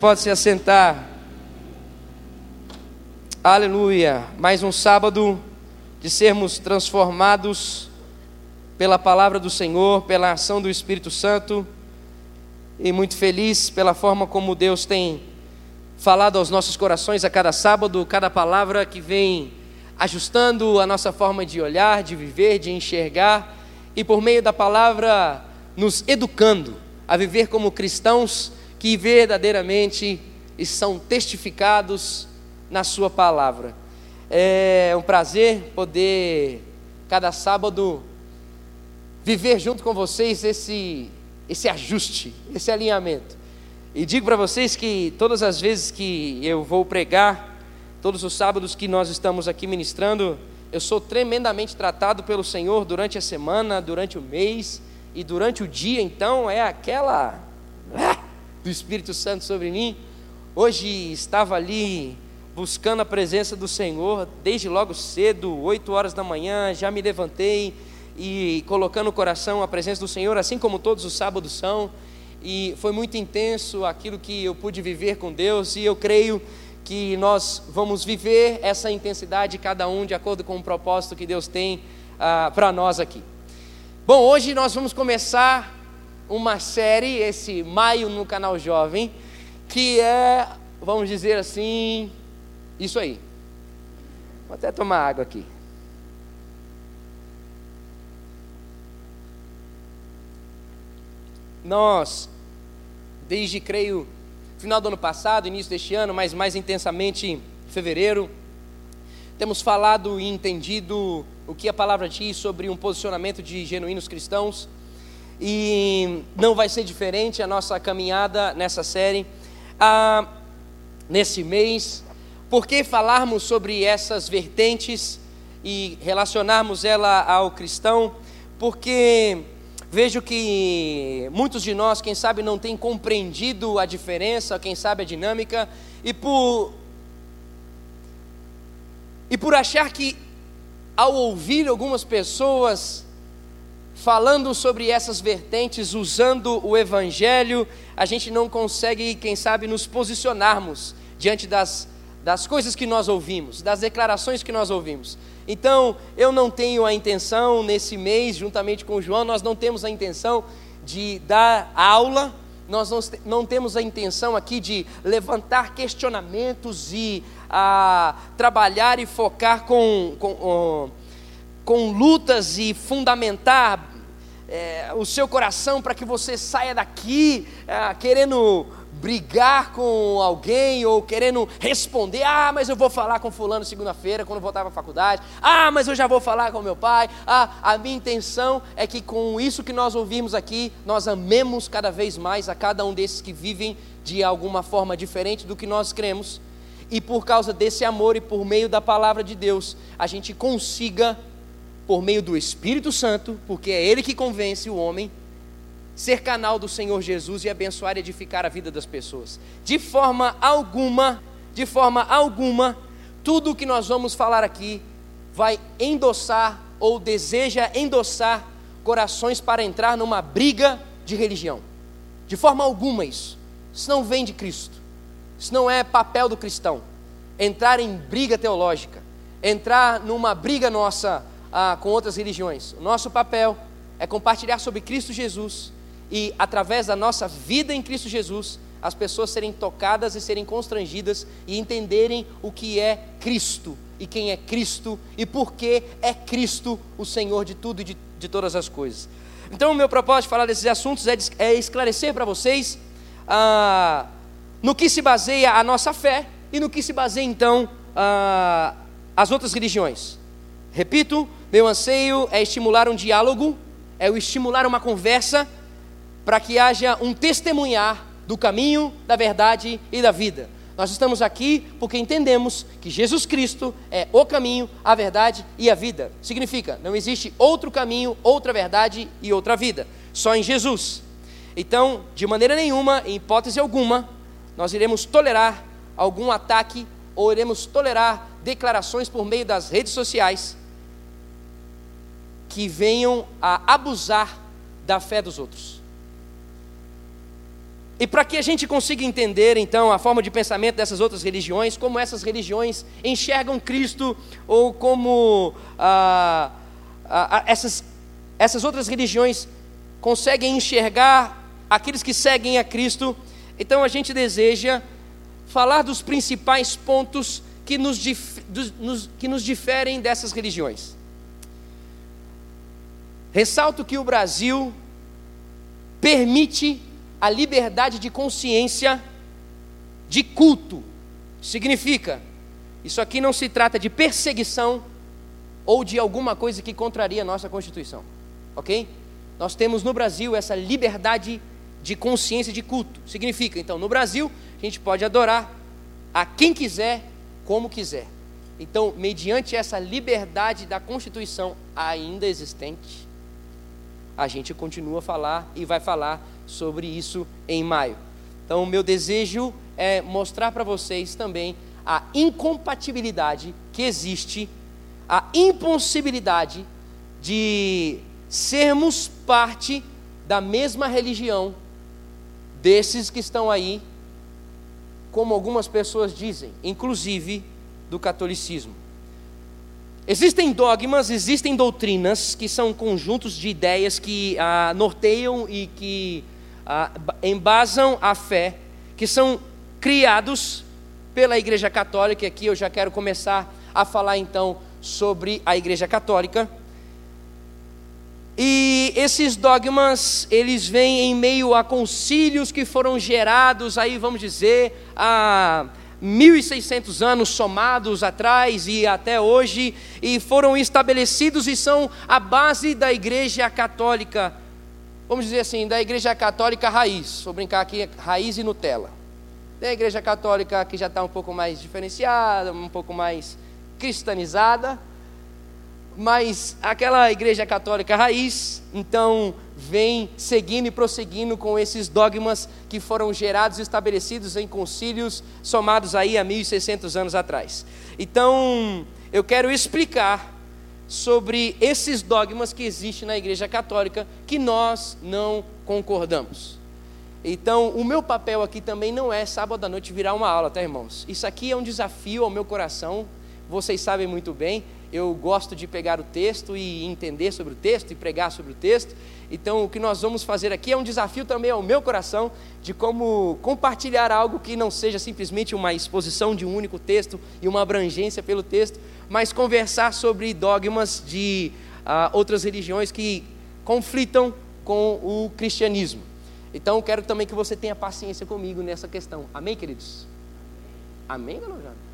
Pode se assentar. Aleluia. Mais um sábado de sermos transformados pela palavra do Senhor, pela ação do Espírito Santo. E muito feliz pela forma como Deus tem falado aos nossos corações a cada sábado, cada palavra que vem ajustando a nossa forma de olhar, de viver, de enxergar e por meio da palavra nos educando a viver como cristãos que verdadeiramente são testificados na Sua palavra. É um prazer poder, cada sábado, viver junto com vocês esse, esse ajuste, esse alinhamento. E digo para vocês que todas as vezes que eu vou pregar, todos os sábados que nós estamos aqui ministrando, eu sou tremendamente tratado pelo Senhor durante a semana, durante o mês e durante o dia, então é aquela do Espírito Santo sobre mim. Hoje estava ali buscando a presença do Senhor, desde logo cedo, 8 horas da manhã, já me levantei e colocando o coração a presença do Senhor, assim como todos os sábados são. E foi muito intenso aquilo que eu pude viver com Deus, e eu creio que nós vamos viver essa intensidade, cada um de acordo com o propósito que Deus tem ah, para nós aqui. Bom, hoje nós vamos começar uma série, esse Maio no Canal Jovem, que é, vamos dizer assim, isso aí. Vou até tomar água aqui. Nós, desde creio, final do ano passado, início deste ano, mas mais intensamente em fevereiro, temos falado e entendido o que a palavra diz sobre um posicionamento de genuínos cristãos e não vai ser diferente a nossa caminhada nessa série. Ah, nesse mês, por que falarmos sobre essas vertentes e relacionarmos ela ao cristão? Porque vejo que muitos de nós, quem sabe, não têm compreendido a diferença, quem sabe a dinâmica, e por, e por achar que ao ouvir algumas pessoas falando sobre essas vertentes, usando o Evangelho, a gente não consegue, quem sabe, nos posicionarmos diante das, das coisas que nós ouvimos, das declarações que nós ouvimos. Então, eu não tenho a intenção, nesse mês, juntamente com o João, nós não temos a intenção de dar aula, nós não, não temos a intenção aqui de levantar questionamentos e a, trabalhar e focar com, com, com lutas e fundamentar é, o seu coração para que você saia daqui é, querendo brigar com alguém ou querendo responder: ah, mas eu vou falar com Fulano segunda-feira quando voltar para a faculdade, ah, mas eu já vou falar com meu pai. Ah, a minha intenção é que com isso que nós ouvimos aqui, nós amemos cada vez mais a cada um desses que vivem de alguma forma diferente do que nós cremos. E por causa desse amor e por meio da palavra de Deus, a gente consiga por meio do Espírito Santo, porque é Ele que convence o homem, ser canal do Senhor Jesus e abençoar e edificar a vida das pessoas. De forma alguma, de forma alguma, tudo o que nós vamos falar aqui vai endossar ou deseja endossar corações para entrar numa briga de religião. De forma alguma isso. Isso não vem de Cristo. Isso não é papel do cristão. Entrar em briga teológica, entrar numa briga nossa ah, com outras religiões. O nosso papel é compartilhar sobre Cristo Jesus e, através da nossa vida em Cristo Jesus, as pessoas serem tocadas e serem constrangidas e entenderem o que é Cristo e quem é Cristo e por que é Cristo o Senhor de tudo e de, de todas as coisas. Então, o meu propósito de falar desses assuntos é, é esclarecer para vocês ah, no que se baseia a nossa fé e no que se baseia então ah, as outras religiões. Repito, meu anseio é estimular um diálogo, é o estimular uma conversa, para que haja um testemunhar do caminho, da verdade e da vida. Nós estamos aqui porque entendemos que Jesus Cristo é o caminho, a verdade e a vida. Significa, não existe outro caminho, outra verdade e outra vida, só em Jesus. Então, de maneira nenhuma, em hipótese alguma, nós iremos tolerar algum ataque ou iremos tolerar declarações por meio das redes sociais que venham a abusar da fé dos outros. E para que a gente consiga entender, então, a forma de pensamento dessas outras religiões, como essas religiões enxergam Cristo, ou como ah, ah, essas, essas outras religiões conseguem enxergar aqueles que seguem a Cristo, então a gente deseja falar dos principais pontos que nos, dif, dos, nos, que nos diferem dessas religiões. Ressalto que o Brasil permite a liberdade de consciência de culto. Significa, isso aqui não se trata de perseguição ou de alguma coisa que contraria a nossa Constituição, ok? Nós temos no Brasil essa liberdade de consciência de culto. Significa, então, no Brasil, a gente pode adorar a quem quiser, como quiser. Então, mediante essa liberdade da Constituição ainda existente, a gente continua a falar e vai falar sobre isso em maio. Então, o meu desejo é mostrar para vocês também a incompatibilidade que existe, a impossibilidade de sermos parte da mesma religião desses que estão aí, como algumas pessoas dizem, inclusive do catolicismo. Existem dogmas, existem doutrinas que são conjuntos de ideias que ah, norteiam e que ah, embasam a fé, que são criados pela Igreja Católica. Aqui eu já quero começar a falar então sobre a Igreja Católica. E esses dogmas, eles vêm em meio a concílios que foram gerados, aí vamos dizer, a 1.600 anos somados atrás e até hoje, e foram estabelecidos e são a base da Igreja Católica, vamos dizer assim, da Igreja Católica raiz, vou brincar aqui, raiz e Nutella. Da Igreja Católica que já está um pouco mais diferenciada, um pouco mais cristianizada, mas aquela igreja católica raiz, então, vem seguindo e prosseguindo com esses dogmas que foram gerados e estabelecidos em concílios somados aí a 1600 anos atrás. Então, eu quero explicar sobre esses dogmas que existem na igreja católica que nós não concordamos. Então, o meu papel aqui também não é sábado à noite virar uma aula, tá, irmãos? Isso aqui é um desafio ao meu coração, vocês sabem muito bem eu gosto de pegar o texto e entender sobre o texto e pregar sobre o texto. Então, o que nós vamos fazer aqui é um desafio também ao meu coração de como compartilhar algo que não seja simplesmente uma exposição de um único texto e uma abrangência pelo texto, mas conversar sobre dogmas de uh, outras religiões que conflitam com o cristianismo. Então, quero também que você tenha paciência comigo nessa questão. Amém, queridos? Amém, Galojano?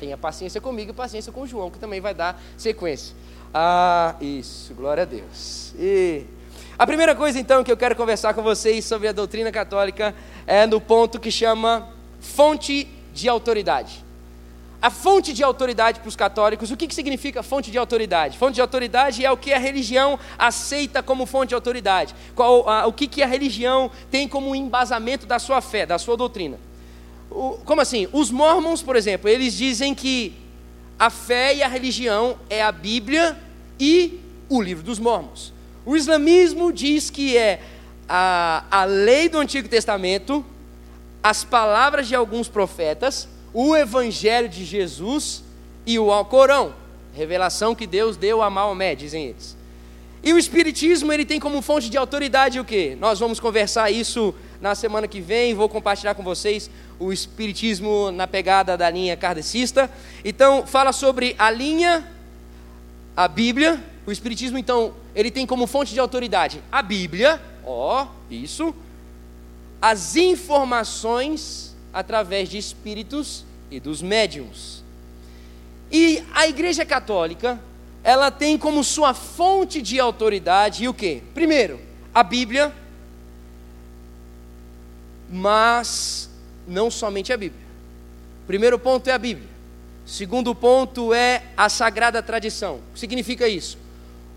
Tenha paciência comigo e paciência com o João, que também vai dar sequência. Ah, isso, glória a Deus. E a primeira coisa então que eu quero conversar com vocês sobre a doutrina católica é no ponto que chama fonte de autoridade. A fonte de autoridade para os católicos, o que, que significa fonte de autoridade? Fonte de autoridade é o que a religião aceita como fonte de autoridade. Qual, a, o que, que a religião tem como embasamento da sua fé, da sua doutrina. Como assim? Os mormons, por exemplo, eles dizem que a fé e a religião é a Bíblia e o livro dos mormons. O islamismo diz que é a, a lei do Antigo Testamento, as palavras de alguns profetas, o evangelho de Jesus e o Alcorão, revelação que Deus deu a Maomé, dizem eles. E o espiritismo, ele tem como fonte de autoridade o quê? Nós vamos conversar isso na semana que vem, vou compartilhar com vocês o Espiritismo na pegada da linha kardecista. Então, fala sobre a linha, a Bíblia. O Espiritismo, então, ele tem como fonte de autoridade a Bíblia, ó, isso, as informações através de espíritos e dos médiums. E a Igreja Católica, ela tem como sua fonte de autoridade o que? Primeiro, a Bíblia, mas não somente a Bíblia. Primeiro ponto é a Bíblia. Segundo ponto é a sagrada tradição. O que significa isso?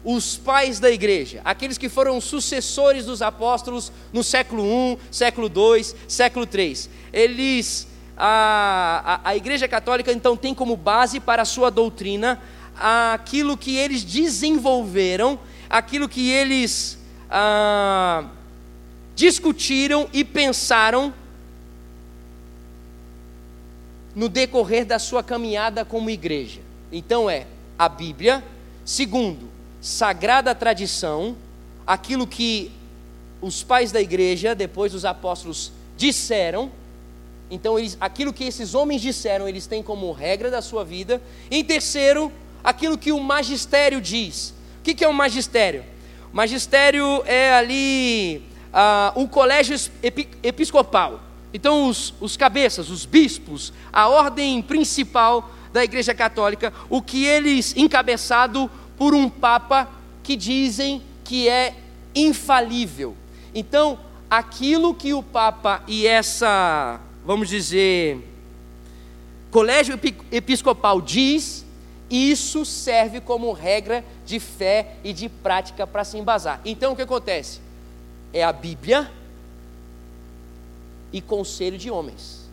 Os pais da igreja, aqueles que foram sucessores dos apóstolos no século I, século II, século III, eles, a, a, a Igreja Católica então tem como base para a sua doutrina aquilo que eles desenvolveram, aquilo que eles ah, discutiram e pensaram no decorrer da sua caminhada como igreja. Então é a Bíblia, segundo, sagrada tradição, aquilo que os pais da igreja, depois dos apóstolos, disseram. Então, eles, aquilo que esses homens disseram, eles têm como regra da sua vida. Em terceiro, aquilo que o magistério diz. O que, que é o magistério? O magistério é ali ah, o colégio episcopal. Então, os, os cabeças, os bispos, a ordem principal da Igreja Católica, o que eles, encabeçado por um Papa que dizem que é infalível. Então, aquilo que o Papa e essa, vamos dizer, colégio episcopal diz, isso serve como regra de fé e de prática para se embasar. Então, o que acontece? É a Bíblia e conselho de homens.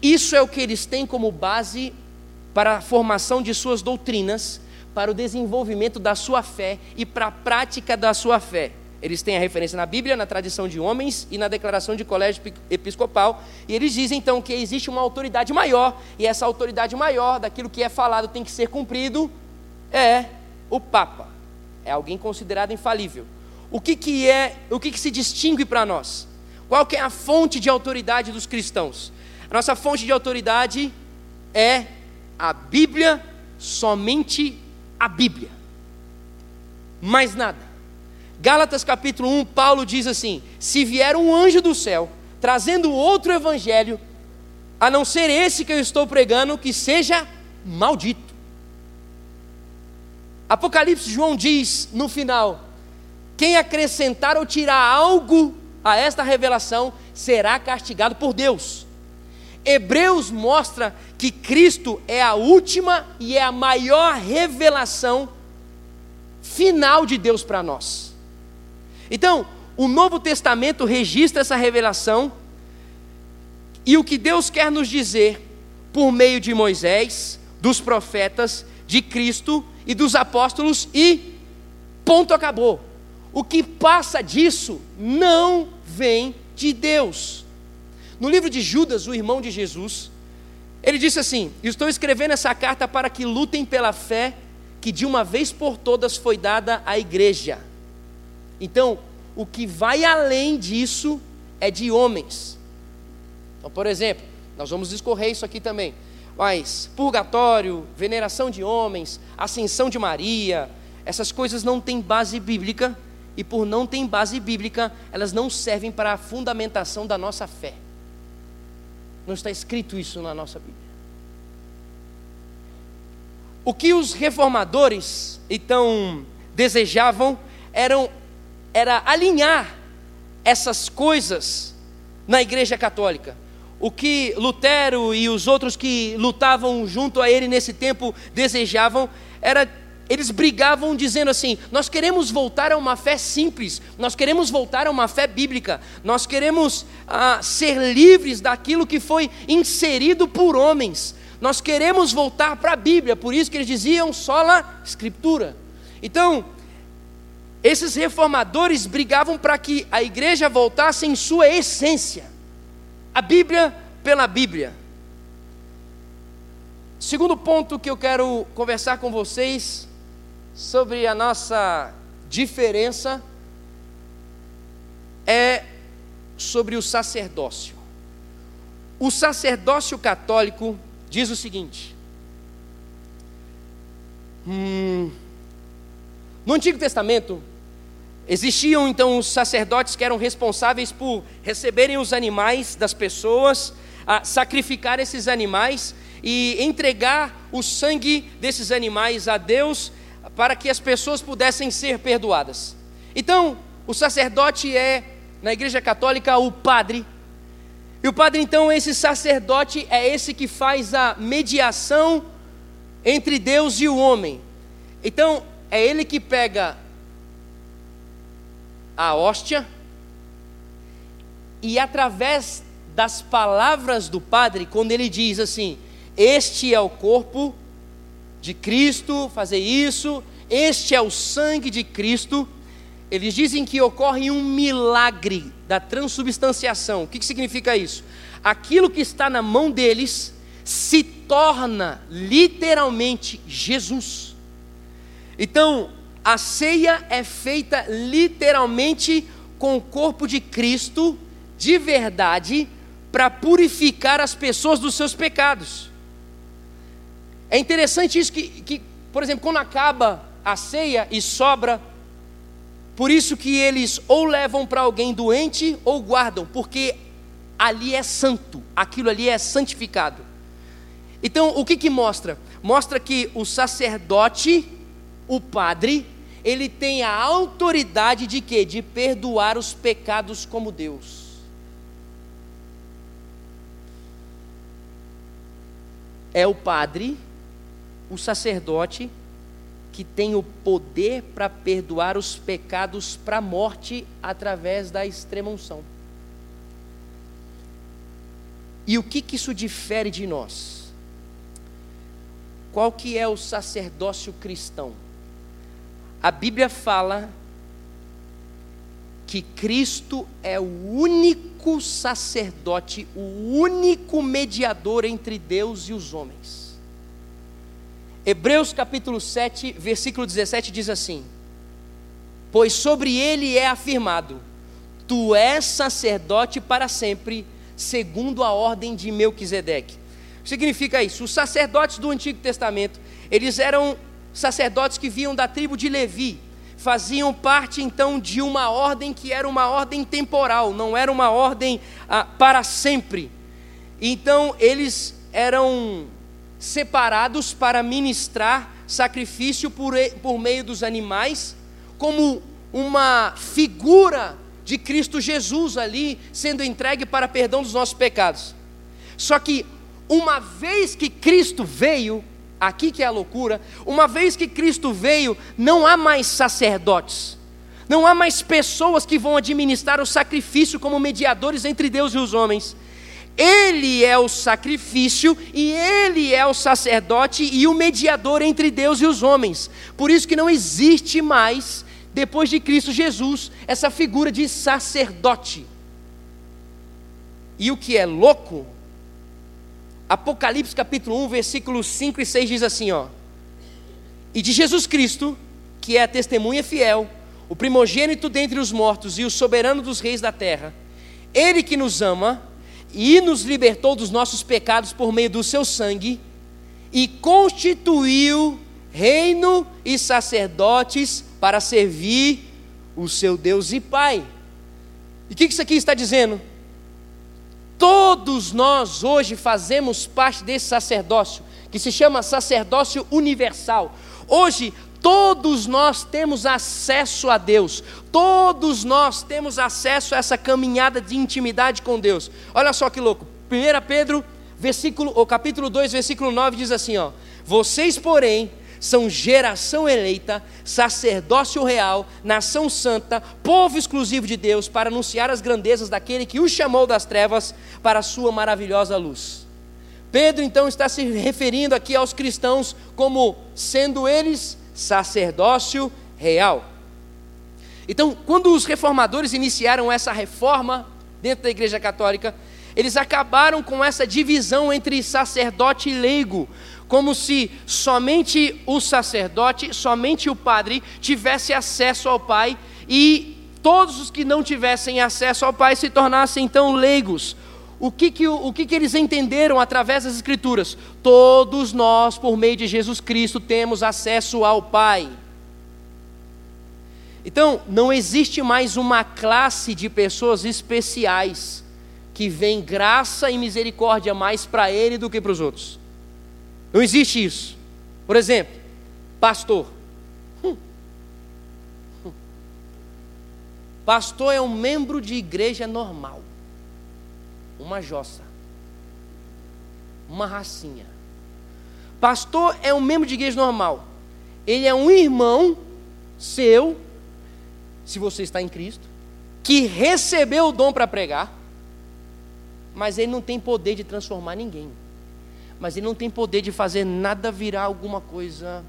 Isso é o que eles têm como base para a formação de suas doutrinas, para o desenvolvimento da sua fé e para a prática da sua fé. Eles têm a referência na Bíblia, na tradição de homens e na declaração de colégio episcopal. E eles dizem então que existe uma autoridade maior, e essa autoridade maior daquilo que é falado tem que ser cumprido é o Papa. É alguém considerado infalível. O que, que é, o que, que se distingue para nós? Qual que é a fonte de autoridade dos cristãos? A nossa fonte de autoridade é a Bíblia, somente a Bíblia. Mais nada. Gálatas capítulo 1, Paulo diz assim: Se vier um anjo do céu trazendo outro evangelho, a não ser esse que eu estou pregando, que seja maldito. Apocalipse João diz no final: quem acrescentar ou tirar algo a esta revelação será castigado por Deus. Hebreus mostra que Cristo é a última e é a maior revelação final de Deus para nós. Então, o Novo Testamento registra essa revelação e o que Deus quer nos dizer por meio de Moisés, dos profetas, de Cristo e dos apóstolos e ponto acabou. O que passa disso não vem de Deus. No livro de Judas, o irmão de Jesus, ele disse assim: Estou escrevendo essa carta para que lutem pela fé que de uma vez por todas foi dada à igreja. Então, o que vai além disso é de homens. Então, por exemplo, nós vamos discorrer isso aqui também. Mas purgatório, veneração de homens, ascensão de Maria, essas coisas não têm base bíblica e por não ter base bíblica, elas não servem para a fundamentação da nossa fé. Não está escrito isso na nossa Bíblia. O que os reformadores então desejavam eram, era alinhar essas coisas na Igreja Católica. O que Lutero e os outros que lutavam junto a ele nesse tempo desejavam era eles brigavam dizendo assim: nós queremos voltar a uma fé simples, nós queremos voltar a uma fé bíblica, nós queremos ah, ser livres daquilo que foi inserido por homens, nós queremos voltar para a Bíblia, por isso que eles diziam sola escritura. Então, esses reformadores brigavam para que a igreja voltasse em sua essência, a Bíblia pela Bíblia. Segundo ponto que eu quero conversar com vocês sobre a nossa diferença é sobre o sacerdócio. O sacerdócio católico diz o seguinte: hum, no Antigo Testamento existiam então os sacerdotes que eram responsáveis por receberem os animais das pessoas, sacrificar esses animais e entregar o sangue desses animais a Deus para que as pessoas pudessem ser perdoadas. Então, o sacerdote é, na Igreja Católica, o padre. E o padre, então, esse sacerdote é esse que faz a mediação entre Deus e o homem. Então, é ele que pega a hóstia e, através das palavras do padre, quando ele diz assim: Este é o corpo de Cristo, fazer isso, este é o sangue de Cristo, eles dizem que ocorre um milagre da transubstanciação. O que, que significa isso? Aquilo que está na mão deles se torna literalmente Jesus. Então, a ceia é feita literalmente com o corpo de Cristo, de verdade, para purificar as pessoas dos seus pecados. É interessante isso que, que, por exemplo, quando acaba a ceia e sobra, por isso que eles ou levam para alguém doente ou guardam, porque ali é santo, aquilo ali é santificado. Então, o que que mostra? Mostra que o sacerdote, o padre, ele tem a autoridade de quê? De perdoar os pecados como Deus. É o padre o sacerdote que tem o poder para perdoar os pecados para a morte através da extrema-unção. E o que, que isso difere de nós? Qual que é o sacerdócio cristão? A Bíblia fala que Cristo é o único sacerdote, o único mediador entre Deus e os homens. Hebreus capítulo 7, versículo 17 diz assim: Pois sobre ele é afirmado: Tu és sacerdote para sempre, segundo a ordem de Melquisedeque. Significa isso? Os sacerdotes do Antigo Testamento, eles eram sacerdotes que vinham da tribo de Levi, faziam parte então de uma ordem que era uma ordem temporal, não era uma ordem ah, para sempre. Então eles eram separados para ministrar sacrifício por, por meio dos animais, como uma figura de Cristo Jesus ali sendo entregue para perdão dos nossos pecados. Só que uma vez que Cristo veio, aqui que é a loucura, uma vez que Cristo veio, não há mais sacerdotes. Não há mais pessoas que vão administrar o sacrifício como mediadores entre Deus e os homens. Ele é o sacrifício e ele é o sacerdote e o mediador entre Deus e os homens. Por isso que não existe mais, depois de Cristo Jesus, essa figura de sacerdote. E o que é louco, Apocalipse capítulo 1, versículos 5 e 6 diz assim, ó: E de Jesus Cristo, que é a testemunha fiel, o primogênito dentre os mortos e o soberano dos reis da terra, ele que nos ama, e nos libertou dos nossos pecados por meio do seu sangue, e constituiu reino e sacerdotes para servir o seu Deus e Pai. E o que isso aqui está dizendo? Todos nós hoje fazemos parte desse sacerdócio, que se chama sacerdócio universal. Hoje, Todos nós temos acesso a Deus, todos nós temos acesso a essa caminhada de intimidade com Deus. Olha só que louco. 1 Pedro, versículo, ou capítulo 2, versículo 9 diz assim, ó: Vocês, porém, são geração eleita, sacerdócio real, nação santa, povo exclusivo de Deus, para anunciar as grandezas daquele que os chamou das trevas para a sua maravilhosa luz. Pedro então está se referindo aqui aos cristãos como sendo eles sacerdócio real. Então, quando os reformadores iniciaram essa reforma dentro da Igreja Católica, eles acabaram com essa divisão entre sacerdote e leigo, como se somente o sacerdote, somente o padre tivesse acesso ao Pai e todos os que não tivessem acesso ao Pai se tornassem então leigos, o que, que, o que, que eles entenderam através das Escrituras? Todos nós, por meio de Jesus Cristo, temos acesso ao Pai. Então, não existe mais uma classe de pessoas especiais que vem graça e misericórdia mais para ele do que para os outros. Não existe isso. Por exemplo, pastor. Hum. Hum. Pastor é um membro de igreja normal uma jossa, uma racinha. Pastor é um membro de igreja normal. Ele é um irmão seu, se você está em Cristo, que recebeu o dom para pregar, mas ele não tem poder de transformar ninguém. Mas ele não tem poder de fazer nada virar alguma coisa,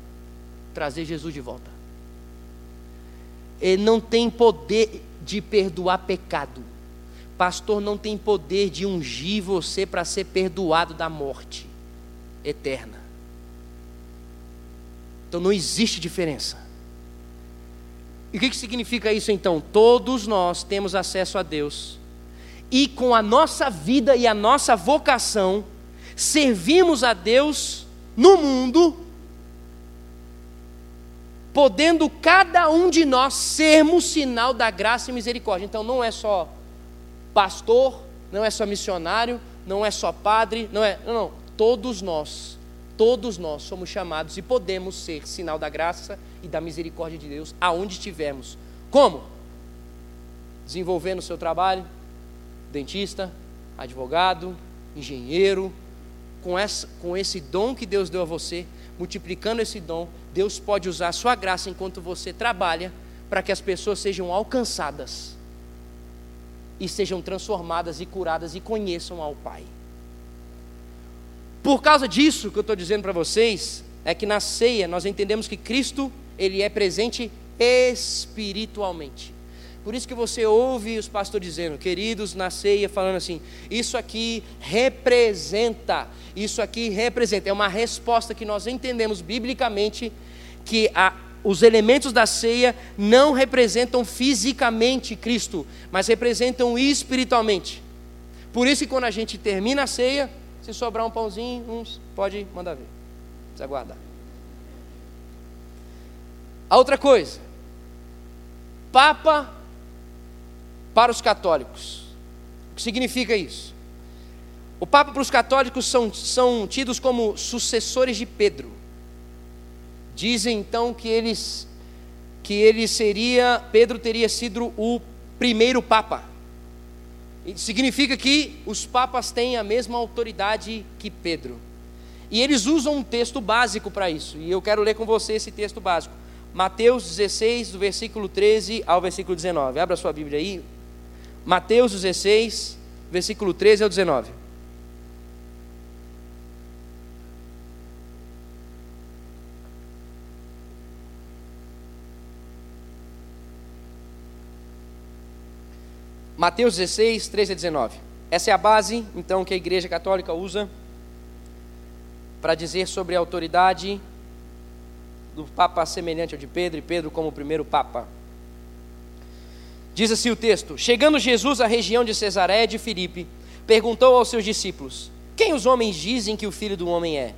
trazer Jesus de volta. ele não tem poder de perdoar pecado. Pastor não tem poder de ungir você para ser perdoado da morte eterna. Então não existe diferença. E o que, que significa isso então? Todos nós temos acesso a Deus, e com a nossa vida e a nossa vocação, servimos a Deus no mundo, podendo cada um de nós sermos sinal da graça e misericórdia. Então não é só pastor, não é só missionário, não é só padre, não é, não, não, todos nós, todos nós somos chamados e podemos ser sinal da graça e da misericórdia de Deus aonde estivermos. Como? Desenvolvendo o seu trabalho, dentista, advogado, engenheiro, com, essa, com esse dom que Deus deu a você, multiplicando esse dom, Deus pode usar a sua graça enquanto você trabalha para que as pessoas sejam alcançadas e sejam transformadas e curadas e conheçam ao Pai. Por causa disso que eu estou dizendo para vocês, é que na ceia nós entendemos que Cristo, Ele é presente espiritualmente. Por isso que você ouve os pastores dizendo, queridos, na ceia, falando assim: isso aqui representa, isso aqui representa. É uma resposta que nós entendemos biblicamente que a, os elementos da ceia não representam fisicamente Cristo, mas representam espiritualmente. Por isso que quando a gente termina a ceia, se sobrar um pãozinho, uns, pode mandar ver. Precisa aguardar. A outra coisa, Papa para os católicos. O que significa isso? O Papa para os católicos são, são tidos como sucessores de Pedro. Dizem então que eles que ele seria, Pedro teria sido o primeiro Papa. Significa que os papas têm a mesma autoridade que Pedro. E eles usam um texto básico para isso. E eu quero ler com você esse texto básico. Mateus 16, do versículo 13 ao versículo 19. Abra sua Bíblia aí, Mateus 16, versículo 13 ao 19. Mateus 16, 13 a 19. Essa é a base, então, que a Igreja Católica usa para dizer sobre a autoridade do Papa semelhante ao de Pedro e Pedro como o primeiro Papa. Diz assim o texto: Chegando Jesus à região de Cesareia de Filipe, perguntou aos seus discípulos: Quem os homens dizem que o filho do homem é?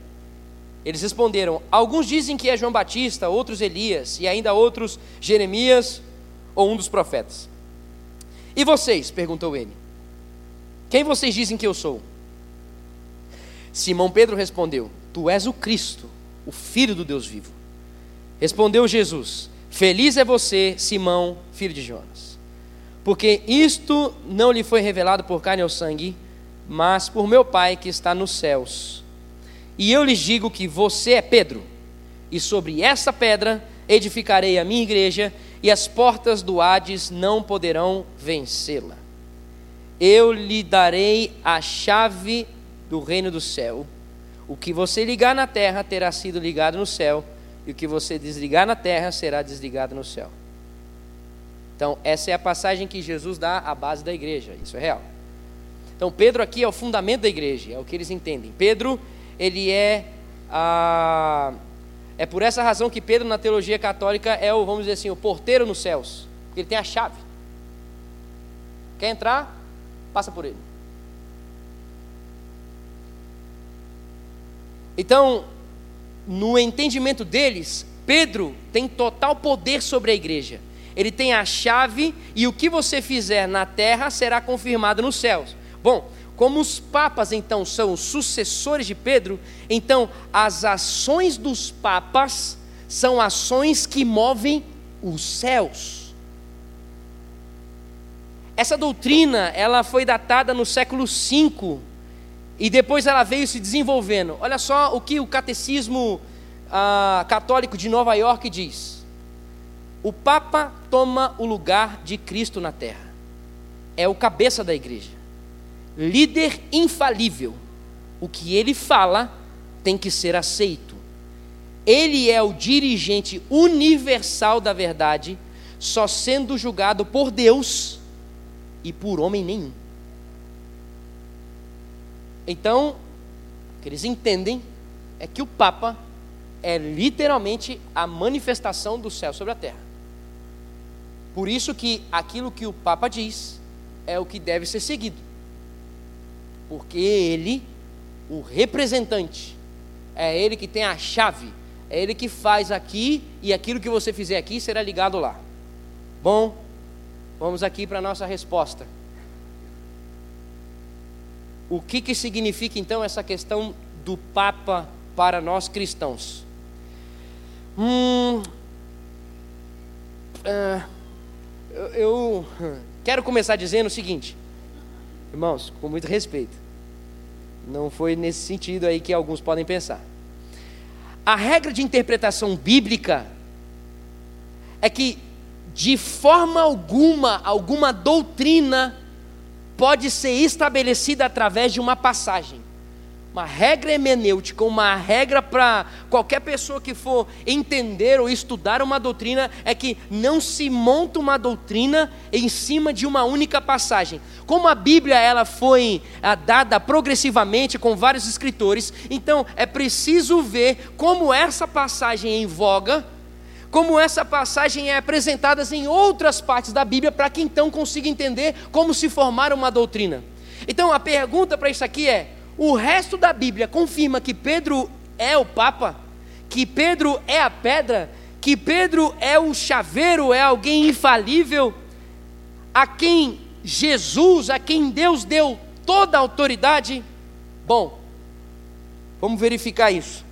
Eles responderam: Alguns dizem que é João Batista, outros Elias, e ainda outros Jeremias ou um dos profetas. E vocês? perguntou ele. Quem vocês dizem que eu sou? Simão Pedro respondeu: Tu és o Cristo, o Filho do Deus vivo. Respondeu Jesus: Feliz é você, Simão, filho de Jonas porque isto não lhe foi revelado por carne ou sangue, mas por meu Pai que está nos céus. E eu lhes digo que você é Pedro, e sobre essa pedra edificarei a minha igreja, e as portas do Hades não poderão vencê-la. Eu lhe darei a chave do reino do céu. O que você ligar na terra terá sido ligado no céu, e o que você desligar na terra será desligado no céu. Então, essa é a passagem que Jesus dá à base da igreja, isso é real. Então, Pedro aqui é o fundamento da igreja, é o que eles entendem. Pedro, ele é a. É por essa razão que Pedro, na teologia católica, é o, vamos dizer assim, o porteiro nos céus, porque ele tem a chave. Quer entrar? Passa por ele. Então, no entendimento deles, Pedro tem total poder sobre a igreja ele tem a chave e o que você fizer na terra será confirmado nos céus. Bom, como os papas então são os sucessores de Pedro, então as ações dos papas são ações que movem os céus. Essa doutrina, ela foi datada no século V e depois ela veio se desenvolvendo. Olha só o que o catecismo ah, católico de Nova York diz. O Papa toma o lugar de Cristo na terra. É o cabeça da igreja. Líder infalível. O que ele fala tem que ser aceito. Ele é o dirigente universal da verdade, só sendo julgado por Deus e por homem nenhum. Então, o que eles entendem é que o Papa é literalmente a manifestação do céu sobre a terra. Por isso que aquilo que o Papa diz é o que deve ser seguido. Porque ele, o representante, é ele que tem a chave, é ele que faz aqui e aquilo que você fizer aqui será ligado lá. Bom, vamos aqui para a nossa resposta. O que, que significa então essa questão do Papa para nós cristãos? Hum, uh, eu, quero começar dizendo o seguinte, irmãos, com muito respeito, não foi nesse sentido aí que alguns podem pensar. A regra de interpretação bíblica é que, de forma alguma, alguma doutrina pode ser estabelecida através de uma passagem. Uma regra hemenêutica, uma regra para qualquer pessoa que for entender ou estudar uma doutrina é que não se monta uma doutrina em cima de uma única passagem. Como a Bíblia ela foi ah, dada progressivamente com vários escritores, então é preciso ver como essa passagem em voga como essa passagem é apresentada em outras partes da Bíblia, para que então consiga entender como se formar uma doutrina. Então a pergunta para isso aqui é: o resto da Bíblia confirma que Pedro é o Papa, que Pedro é a pedra, que Pedro é o chaveiro, é alguém infalível, a quem Jesus, a quem Deus deu toda a autoridade? Bom, vamos verificar isso.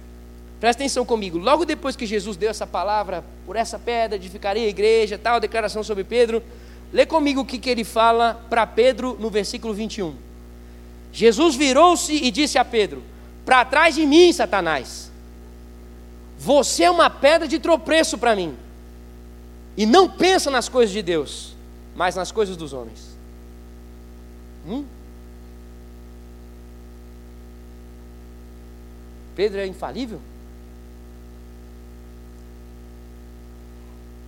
Presta atenção comigo. Logo depois que Jesus deu essa palavra, por essa pedra edificarei a igreja, tal, declaração sobre Pedro, lê comigo o que, que ele fala para Pedro no versículo 21. Jesus virou-se e disse a Pedro: Para trás de mim, Satanás. Você é uma pedra de tropeço para mim. E não pensa nas coisas de Deus, mas nas coisas dos homens. Hum? Pedro é infalível?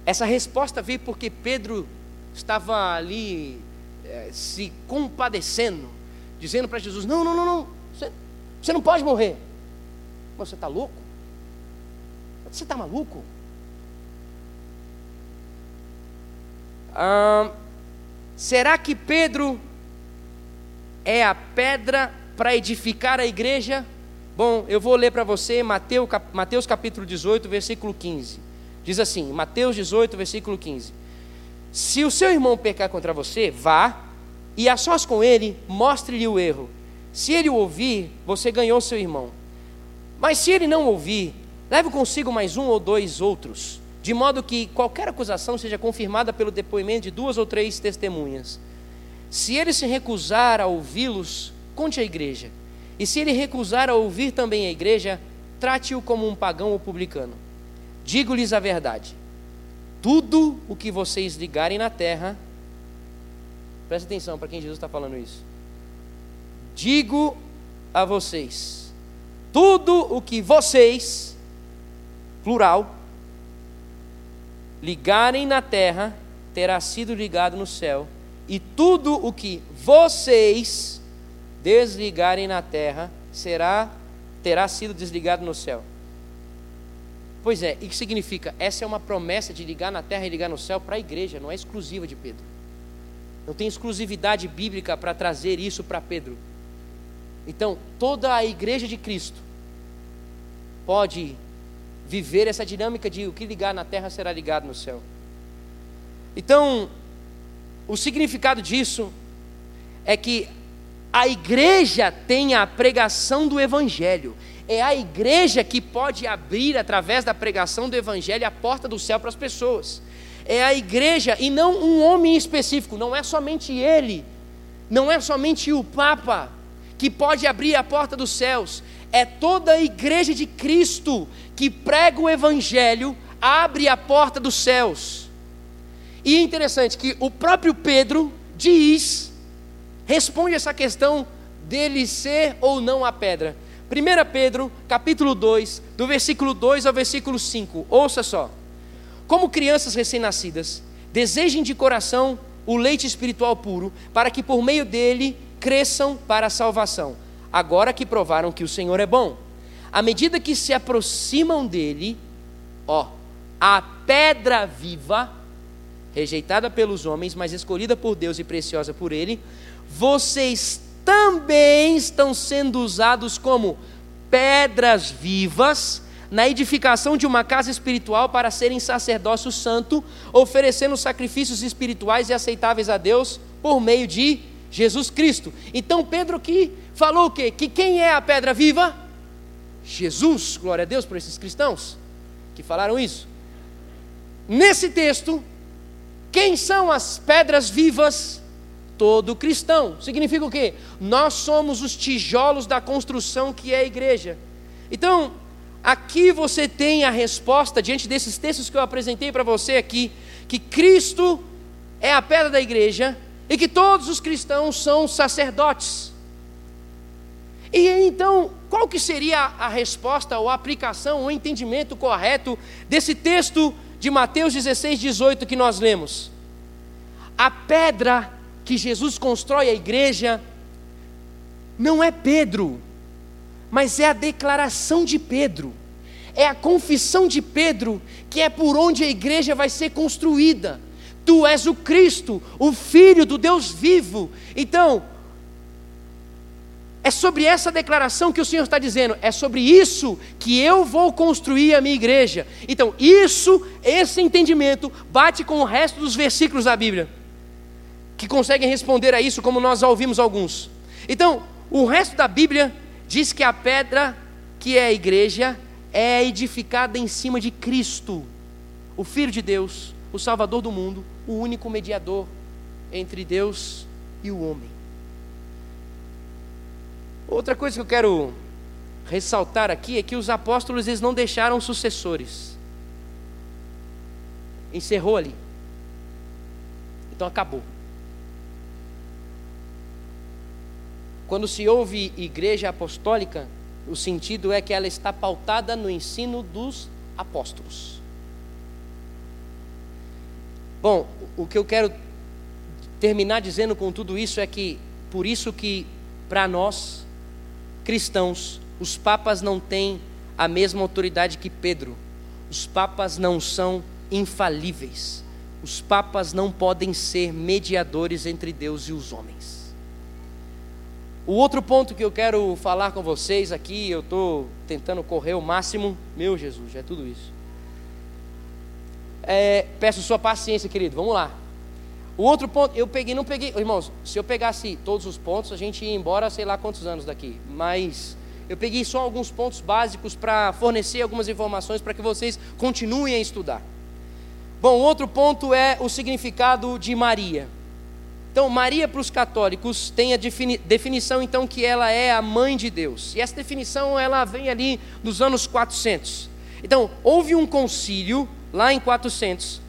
Essa resposta veio porque Pedro estava ali é, se compadecendo, dizendo para Jesus: Não, não, não, não, você, você não pode morrer. Você está louco? Você está maluco? Ah, será que Pedro é a pedra para edificar a igreja? Bom, eu vou ler para você Mateus, Mateus capítulo 18, versículo 15. Diz assim, Mateus 18, versículo 15: Se o seu irmão pecar contra você, vá e a sós com ele, mostre-lhe o erro. Se ele o ouvir, você ganhou seu irmão. Mas se ele não ouvir, leve consigo mais um ou dois outros, de modo que qualquer acusação seja confirmada pelo depoimento de duas ou três testemunhas. Se ele se recusar a ouvi-los, conte à igreja. E se ele recusar a ouvir também a igreja, trate-o como um pagão ou publicano. Digo-lhes a verdade: tudo o que vocês ligarem na terra, presta atenção para quem Jesus está falando isso. Digo a vocês: tudo o que vocês, plural, ligarem na terra, terá sido ligado no céu, e tudo o que vocês desligarem na terra, será terá sido desligado no céu. Pois é, e que significa? Essa é uma promessa de ligar na terra e ligar no céu para a igreja, não é exclusiva de Pedro. Não tem exclusividade bíblica para trazer isso para Pedro. Então, toda a igreja de Cristo pode viver essa dinâmica de o que ligar na terra será ligado no céu. Então, o significado disso é que a igreja tem a pregação do evangelho. É a igreja que pode abrir, através da pregação do Evangelho, a porta do céu para as pessoas. É a igreja e não um homem específico, não é somente ele, não é somente o Papa que pode abrir a porta dos céus, é toda a igreja de Cristo que prega o Evangelho, abre a porta dos céus. E é interessante que o próprio Pedro diz, responde essa questão dele ser ou não a pedra. 1 Pedro, capítulo 2, do versículo 2 ao versículo 5. Ouça só. Como crianças recém-nascidas, desejem de coração o leite espiritual puro, para que por meio dele cresçam para a salvação, agora que provaram que o Senhor é bom. À medida que se aproximam dele, ó, a pedra viva, rejeitada pelos homens, mas escolhida por Deus e preciosa por ele, vocês também estão sendo usados como pedras vivas na edificação de uma casa espiritual para serem sacerdócio santo, oferecendo sacrifícios espirituais e aceitáveis a Deus por meio de Jesus Cristo. Então Pedro aqui falou o quê? Que quem é a pedra viva? Jesus, glória a Deus por esses cristãos que falaram isso. Nesse texto, quem são as pedras vivas? Todo cristão. Significa o quê? Nós somos os tijolos da construção que é a igreja. Então, aqui você tem a resposta diante desses textos que eu apresentei para você aqui, que Cristo é a pedra da igreja e que todos os cristãos são sacerdotes. E então, qual que seria a resposta, ou a aplicação, o entendimento correto desse texto de Mateus 16, 18 que nós lemos? A pedra que Jesus constrói a igreja não é Pedro, mas é a declaração de Pedro, é a confissão de Pedro, que é por onde a igreja vai ser construída. Tu és o Cristo, o Filho do Deus vivo. Então, é sobre essa declaração que o Senhor está dizendo, é sobre isso que eu vou construir a minha igreja. Então, isso, esse entendimento, bate com o resto dos versículos da Bíblia, que conseguem responder a isso, como nós já ouvimos alguns. Então, o resto da Bíblia diz que a pedra que é a igreja é edificada em cima de Cristo, o Filho de Deus, o Salvador do mundo, o único mediador entre Deus e o homem. Outra coisa que eu quero ressaltar aqui é que os apóstolos eles não deixaram sucessores. Encerrou ali. Então acabou. Quando se ouve igreja apostólica, o sentido é que ela está pautada no ensino dos apóstolos. Bom, o que eu quero terminar dizendo com tudo isso é que por isso que para nós cristãos, os papas não têm a mesma autoridade que Pedro. Os papas não são infalíveis. Os papas não podem ser mediadores entre Deus e os homens. O outro ponto que eu quero falar com vocês aqui, eu estou tentando correr o máximo. Meu Jesus, é tudo isso. É, peço sua paciência, querido. Vamos lá. O outro ponto, eu peguei, não peguei, irmãos, se eu pegasse todos os pontos, a gente ia embora sei lá quantos anos daqui. Mas eu peguei só alguns pontos básicos para fornecer algumas informações para que vocês continuem a estudar. Bom, outro ponto é o significado de Maria. Então, Maria para os católicos tem a defini definição então que ela é a mãe de Deus. E essa definição ela vem ali nos anos 400. Então, houve um concílio lá em 400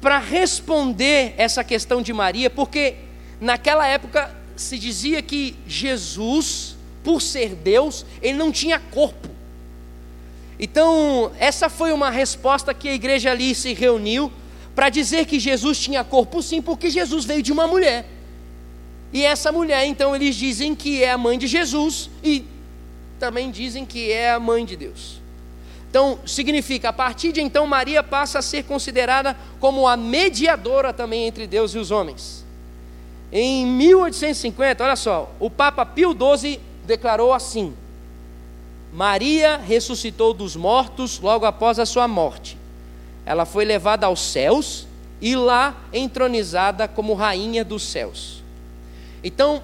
para responder essa questão de Maria, porque naquela época se dizia que Jesus, por ser Deus, ele não tinha corpo. Então, essa foi uma resposta que a igreja ali se reuniu para dizer que Jesus tinha corpo sim, porque Jesus veio de uma mulher. E essa mulher, então, eles dizem que é a mãe de Jesus e também dizem que é a mãe de Deus. Então, significa, a partir de então, Maria passa a ser considerada como a mediadora também entre Deus e os homens. Em 1850, olha só, o Papa Pio XII declarou assim: Maria ressuscitou dos mortos logo após a sua morte. Ela foi levada aos céus e lá entronizada como rainha dos céus. Então,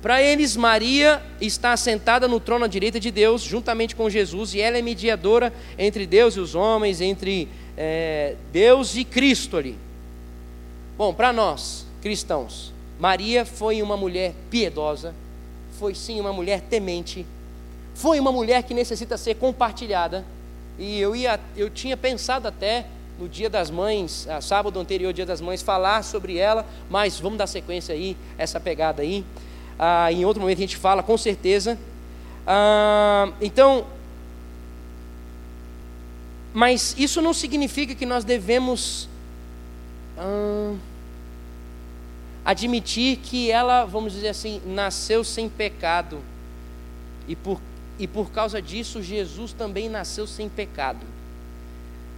para eles, Maria está sentada no trono à direita de Deus, juntamente com Jesus, e ela é mediadora entre Deus e os homens, entre é, Deus e Cristo ali. Bom, para nós, cristãos, Maria foi uma mulher piedosa, foi sim uma mulher temente, foi uma mulher que necessita ser compartilhada. E eu, ia, eu tinha pensado até no dia das mães, sábado anterior, dia das mães, falar sobre ela, mas vamos dar sequência aí, essa pegada aí. Ah, em outro momento a gente fala, com certeza. Ah, então, Mas isso não significa que nós devemos hum, admitir que ela, vamos dizer assim, nasceu sem pecado. E por, e por causa disso, Jesus também nasceu sem pecado.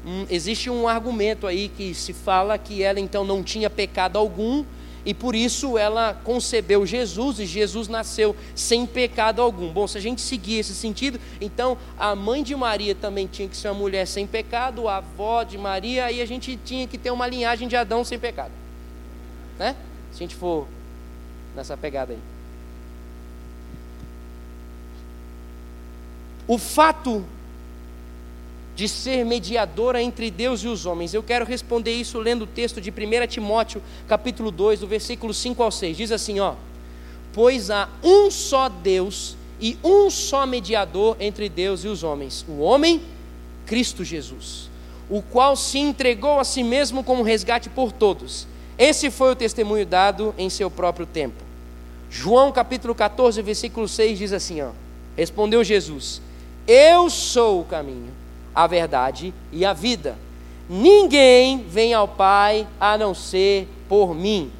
Hum, existe um argumento aí que se fala que ela então não tinha pecado algum e por isso ela concebeu Jesus e Jesus nasceu sem pecado algum. Bom, se a gente seguir esse sentido, então a mãe de Maria também tinha que ser uma mulher sem pecado, a avó de Maria, e a gente tinha que ter uma linhagem de Adão sem pecado. Né? Se a gente for nessa pegada aí. O fato de ser mediadora entre Deus e os homens. Eu quero responder isso lendo o texto de 1 Timóteo, capítulo 2, do versículo 5 ao 6. Diz assim, ó: Pois há um só Deus e um só mediador entre Deus e os homens, o homem Cristo Jesus, o qual se entregou a si mesmo como resgate por todos. Esse foi o testemunho dado em seu próprio tempo. João capítulo 14, versículo 6 diz assim, ó: Respondeu Jesus: Eu sou o caminho a verdade e a vida. Ninguém vem ao Pai a não ser por mim.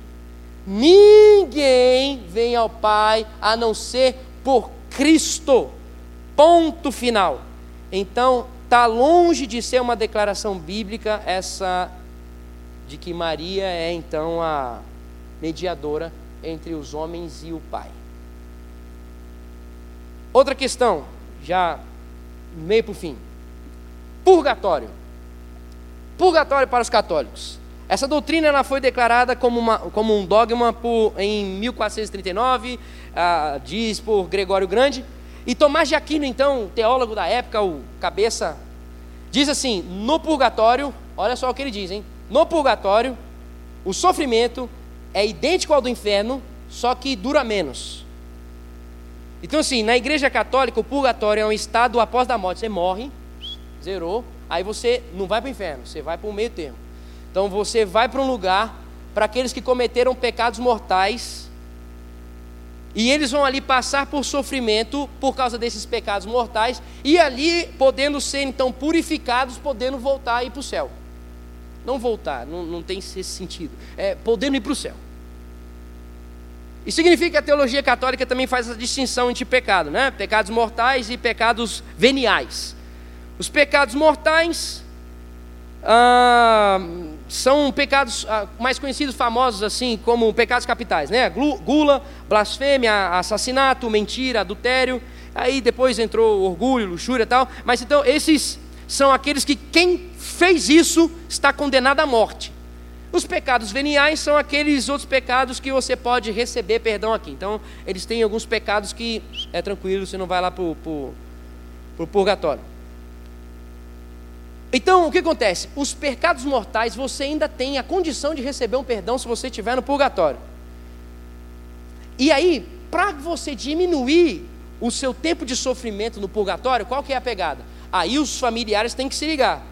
Ninguém vem ao Pai a não ser por Cristo. Ponto final. Então, está longe de ser uma declaração bíblica essa de que Maria é então a mediadora entre os homens e o Pai. Outra questão, já meio para o fim. Purgatório. Purgatório para os católicos. Essa doutrina ela foi declarada como, uma, como um dogma por, em 1439, ah, diz por Gregório Grande. E Tomás de Aquino, então, teólogo da época, o cabeça, diz assim: no purgatório, olha só o que ele diz, hein? No purgatório, o sofrimento é idêntico ao do inferno, só que dura menos. Então, assim, na igreja católica, o purgatório é um estado após a morte. Você morre, zerou, aí você não vai para o inferno, você vai para o meio termo. Então você vai para um lugar para aqueles que cometeram pecados mortais, e eles vão ali passar por sofrimento por causa desses pecados mortais, e ali, podendo ser então purificados, podendo voltar e ir para o céu. Não voltar, não, não tem esse sentido. É podendo ir para o céu. E significa que a teologia católica também faz essa distinção entre pecado, né? Pecados mortais e pecados veniais. Os pecados mortais ah, são pecados ah, mais conhecidos, famosos assim, como pecados capitais, né? Gula, blasfêmia, assassinato, mentira, adultério. Aí depois entrou orgulho, luxúria e tal. Mas então esses são aqueles que quem fez isso está condenado à morte. Os pecados veniais são aqueles outros pecados que você pode receber perdão aqui. Então, eles têm alguns pecados que é tranquilo, você não vai lá para o purgatório. Então, o que acontece? Os pecados mortais, você ainda tem a condição de receber um perdão se você estiver no purgatório. E aí, para você diminuir o seu tempo de sofrimento no purgatório, qual que é a pegada? Aí os familiares têm que se ligar.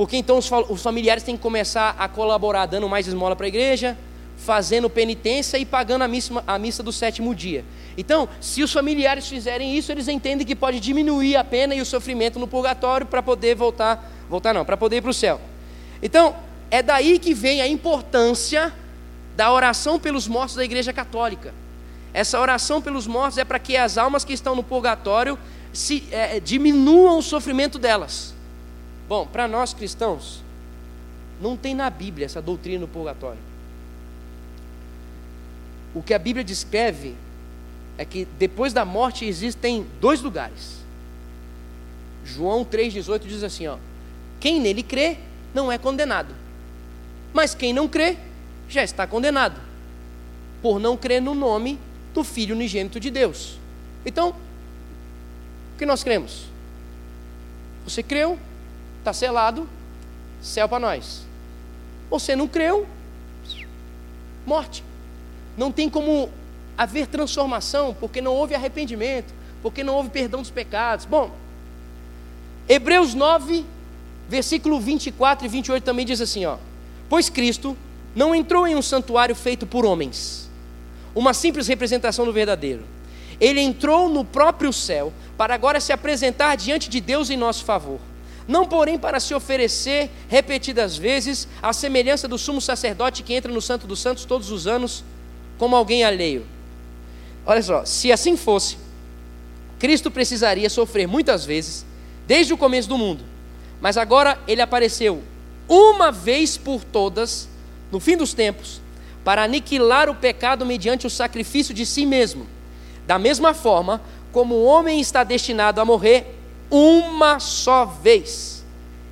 Porque então os, familiares têm que começar a colaborar, dando mais esmola para a igreja, fazendo penitência e pagando a missa, a missa do sétimo dia. Então, se os familiares fizerem isso, eles entendem que pode diminuir a pena e o sofrimento no purgatório para poder voltar voltar não, para poder ir para o céu. Então, é daí que vem a importância da oração pelos mortos da Igreja Católica. Essa oração pelos mortos é para que as almas que estão no purgatório se, é, diminuam o sofrimento delas. Bom, para nós cristãos, não tem na Bíblia essa doutrina do purgatório. O que a Bíblia descreve é que depois da morte existem dois lugares. João 3,18 diz assim: ó, quem nele crê não é condenado. Mas quem não crê já está condenado, por não crer no nome do Filho unigênito de Deus. Então, o que nós cremos? Você creu, está selado, céu para nós. Você não creu, morte. Não tem como haver transformação, porque não houve arrependimento, porque não houve perdão dos pecados. Bom, Hebreus 9, Versículo 24 e 28 também diz assim: ó, Pois Cristo não entrou em um santuário feito por homens, uma simples representação do verdadeiro. Ele entrou no próprio céu para agora se apresentar diante de Deus em nosso favor. Não porém para se oferecer repetidas vezes, à semelhança do sumo sacerdote que entra no Santo dos Santos todos os anos, como alguém alheio. Olha só, se assim fosse, Cristo precisaria sofrer muitas vezes, desde o começo do mundo, mas agora ele apareceu uma vez por todas, no fim dos tempos, para aniquilar o pecado mediante o sacrifício de si mesmo. Da mesma forma como o homem está destinado a morrer uma só vez,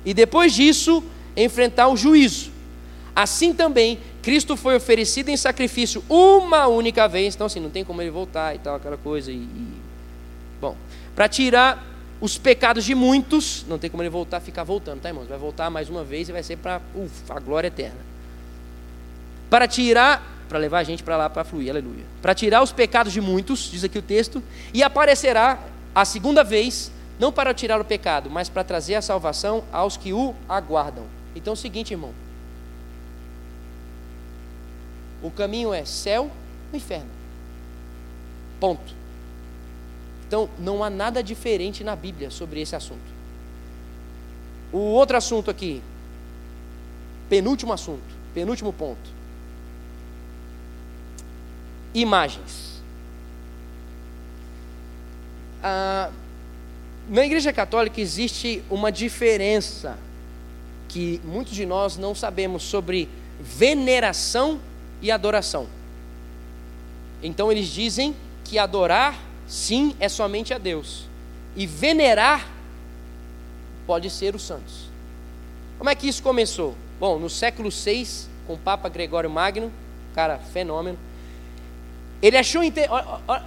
e depois disso enfrentar o juízo. Assim também, Cristo foi oferecido em sacrifício uma única vez, então assim, não tem como ele voltar e tal, aquela coisa. E, e... Bom, para tirar os pecados de muitos, não tem como ele voltar, ficar voltando, tá irmãos? Vai voltar mais uma vez e vai ser para a glória eterna. Para tirar para levar a gente para lá para fluir, aleluia. Para tirar os pecados de muitos, diz aqui o texto, e aparecerá a segunda vez, não para tirar o pecado, mas para trazer a salvação aos que o aguardam. Então é o seguinte, irmão. O caminho é céu ou inferno. Ponto. Então não há nada diferente na Bíblia sobre esse assunto. O outro assunto aqui, penúltimo assunto, penúltimo ponto imagens. Ah, na Igreja Católica existe uma diferença que muitos de nós não sabemos sobre veneração e adoração. Então eles dizem que adorar, sim, é somente a Deus, e venerar pode ser os santos. Como é que isso começou? Bom, no século VI, com o Papa Gregório Magno, cara fenômeno, ele achou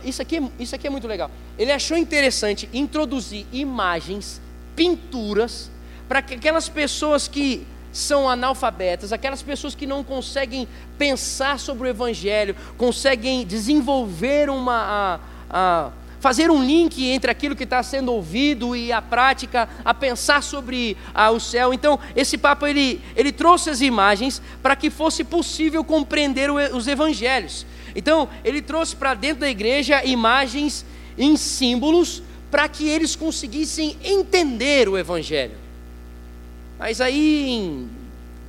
isso, aqui, é, isso aqui é muito legal. Ele achou interessante introduzir imagens, pinturas, para que aquelas pessoas que são analfabetas, aquelas pessoas que não conseguem pensar sobre o Evangelho, conseguem desenvolver uma. A, a, fazer um link entre aquilo que está sendo ouvido e a prática, a pensar sobre o céu. Então, esse Papa ele, ele trouxe as imagens para que fosse possível compreender os evangelhos. Então, ele trouxe para dentro da igreja imagens em símbolos para que eles conseguissem entender o Evangelho. Mas aí,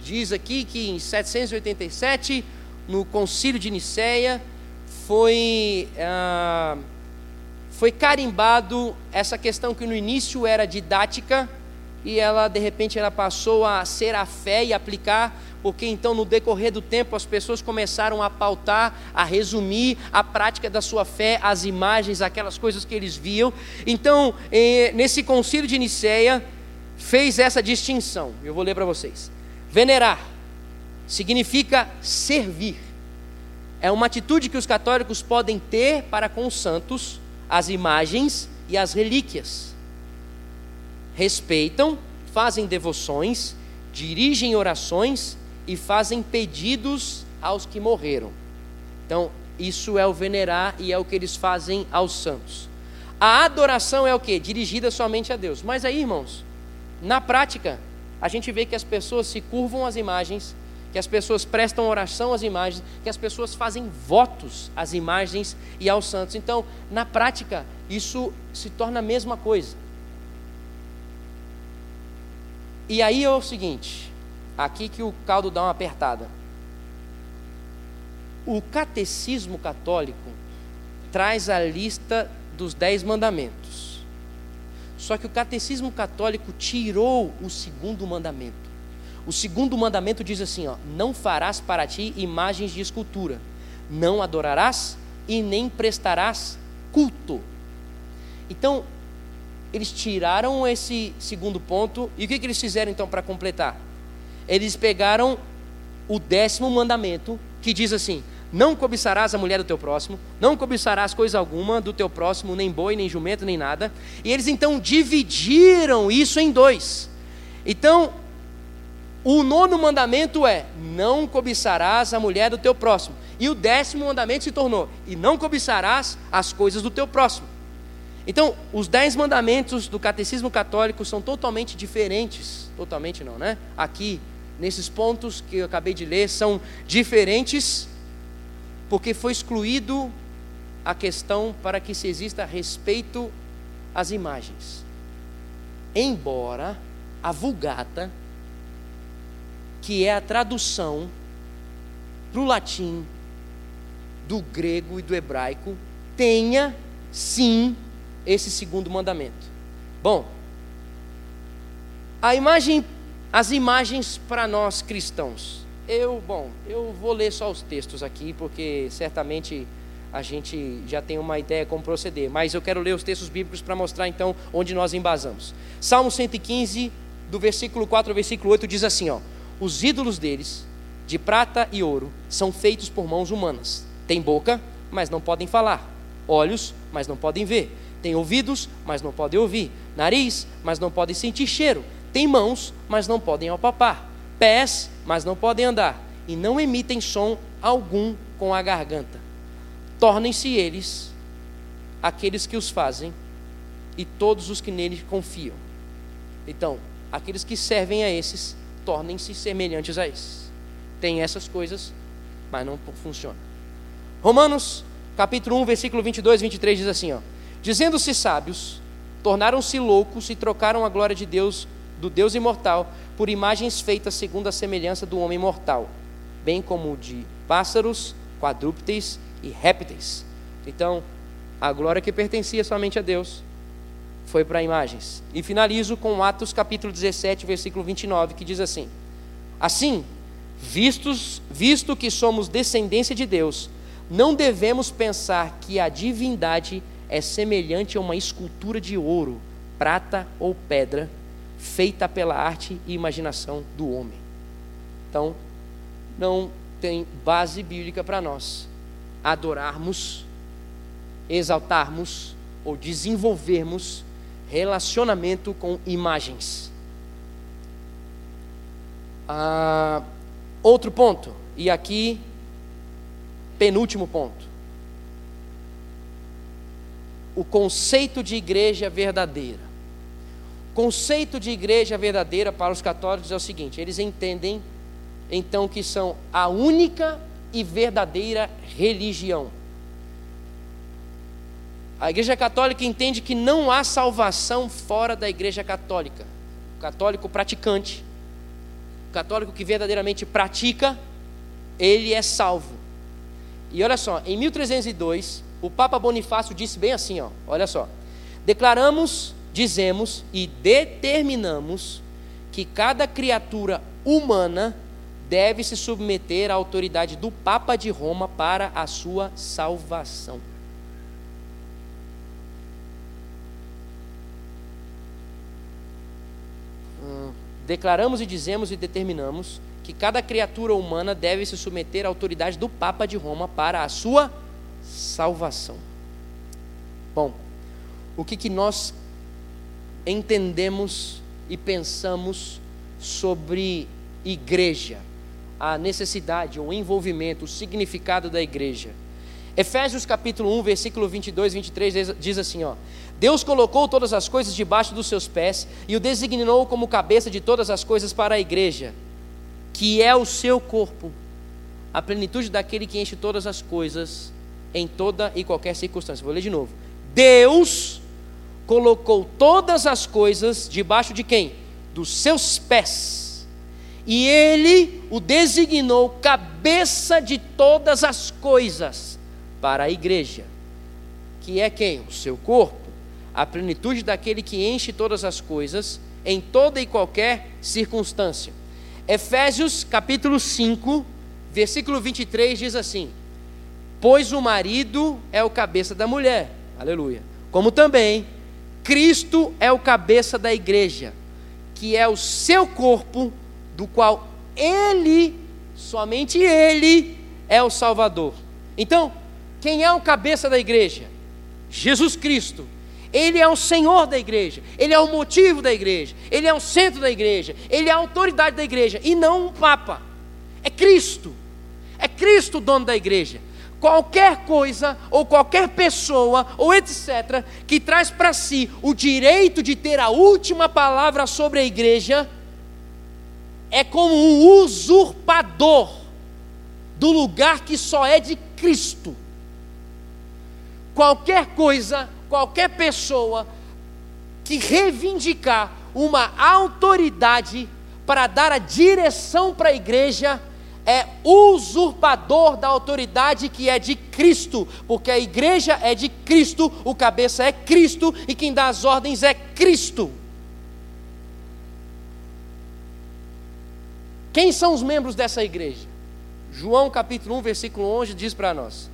diz aqui que em 787, no concílio de Nicéia, foi, ah, foi carimbado essa questão que no início era didática, e ela de repente ela passou a ser a fé e aplicar porque então no decorrer do tempo as pessoas começaram a pautar, a resumir a prática da sua fé, as imagens, aquelas coisas que eles viam. Então, eh, nesse concílio de Nicéia, fez essa distinção. Eu vou ler para vocês. Venerar significa servir. É uma atitude que os católicos podem ter para com os santos, as imagens e as relíquias. Respeitam, fazem devoções, dirigem orações e fazem pedidos aos que morreram. Então, isso é o venerar e é o que eles fazem aos santos. A adoração é o que? Dirigida somente a Deus. Mas aí, irmãos, na prática, a gente vê que as pessoas se curvam às imagens, que as pessoas prestam oração às imagens, que as pessoas fazem votos às imagens e aos santos. Então, na prática, isso se torna a mesma coisa. E aí é o seguinte: Aqui que o caldo dá uma apertada. O catecismo católico traz a lista dos dez mandamentos. Só que o catecismo católico tirou o segundo mandamento. O segundo mandamento diz assim: ó, não farás para ti imagens de escultura, não adorarás e nem prestarás culto. Então, eles tiraram esse segundo ponto, e o que, que eles fizeram então para completar? eles pegaram o décimo mandamento, que diz assim: Não cobiçarás a mulher do teu próximo, não cobiçarás coisa alguma do teu próximo, nem boi, nem jumento, nem nada. E eles então dividiram isso em dois. Então, o nono mandamento é: Não cobiçarás a mulher do teu próximo. E o décimo mandamento se tornou: E não cobiçarás as coisas do teu próximo. Então, os dez mandamentos do catecismo católico são totalmente diferentes. Totalmente não, né? Aqui nesses pontos que eu acabei de ler são diferentes, porque foi excluído a questão para que se exista respeito às imagens. Embora a Vulgata, que é a tradução para o latim do grego e do hebraico, tenha sim esse segundo mandamento. Bom, a imagem, as imagens para nós cristãos. Eu, bom, eu vou ler só os textos aqui, porque certamente a gente já tem uma ideia como proceder, mas eu quero ler os textos bíblicos para mostrar então onde nós embasamos. Salmo 115, do versículo 4 ao versículo 8, diz assim: ó, Os ídolos deles, de prata e ouro, são feitos por mãos humanas. Tem boca, mas não podem falar, olhos, mas não podem ver, tem ouvidos, mas não podem ouvir, nariz, mas não podem sentir cheiro, tem mãos, mas não podem apalpar, pés, mas não podem andar, e não emitem som algum com a garganta tornem-se eles aqueles que os fazem e todos os que neles confiam. Então, aqueles que servem a esses, tornem-se semelhantes a esses. Tem essas coisas, mas não funciona. Romanos, capítulo 1, versículo 22 e 23 diz assim, ó: Dizendo-se sábios, tornaram-se loucos e trocaram a glória de Deus, do Deus imortal, por imagens feitas segundo a semelhança do homem mortal, bem como de pássaros, quadrúpedes e répteis. Então, a glória que pertencia somente a Deus foi para imagens. E finalizo com Atos capítulo 17, versículo 29, que diz assim: Assim, vistos, visto que somos descendência de Deus, não devemos pensar que a divindade é semelhante a uma escultura de ouro, prata ou pedra, feita pela arte e imaginação do homem. Então, não tem base bíblica para nós adorarmos, exaltarmos ou desenvolvermos relacionamento com imagens. Ah, outro ponto, e aqui, penúltimo ponto. O conceito de igreja verdadeira. O conceito de igreja verdadeira para os católicos é o seguinte: eles entendem então que são a única e verdadeira religião. A Igreja Católica entende que não há salvação fora da Igreja Católica. O católico praticante, o católico que verdadeiramente pratica, ele é salvo. E olha só, em 1302, o Papa Bonifácio disse bem assim, ó, olha só: declaramos, dizemos e determinamos que cada criatura humana deve se submeter à autoridade do Papa de Roma para a sua salvação. Hum, declaramos e dizemos e determinamos que cada criatura humana deve se submeter à autoridade do Papa de Roma para a sua salvação. Bom, o que, que nós entendemos e pensamos sobre igreja? a necessidade, o envolvimento, o significado da igreja. Efésios capítulo 1, versículo 22 e 23 diz assim, ó: Deus colocou todas as coisas debaixo dos seus pés e o designou como cabeça de todas as coisas para a igreja, que é o seu corpo, a plenitude daquele que enche todas as coisas em toda e qualquer circunstância. Vou ler de novo. Deus colocou todas as coisas debaixo de quem? Dos seus pés e ele o designou cabeça de todas as coisas para a igreja, que é quem? O seu corpo, a plenitude daquele que enche todas as coisas em toda e qualquer circunstância. Efésios capítulo 5, versículo 23 diz assim: Pois o marido é o cabeça da mulher, aleluia, como também Cristo é o cabeça da igreja, que é o seu corpo do qual Ele, somente Ele, é o Salvador. Então, quem é o cabeça da igreja? Jesus Cristo. Ele é o Senhor da igreja, Ele é o motivo da igreja, Ele é o centro da igreja, Ele é a autoridade da igreja, e não um Papa. É Cristo. É Cristo o dono da igreja. Qualquer coisa, ou qualquer pessoa, ou etc., que traz para si o direito de ter a última palavra sobre a igreja, é como um usurpador do lugar que só é de Cristo. Qualquer coisa, qualquer pessoa que reivindicar uma autoridade para dar a direção para a igreja, é usurpador da autoridade que é de Cristo, porque a igreja é de Cristo, o cabeça é Cristo e quem dá as ordens é Cristo. Quem são os membros dessa igreja? João capítulo 1, versículo 11 diz para nós: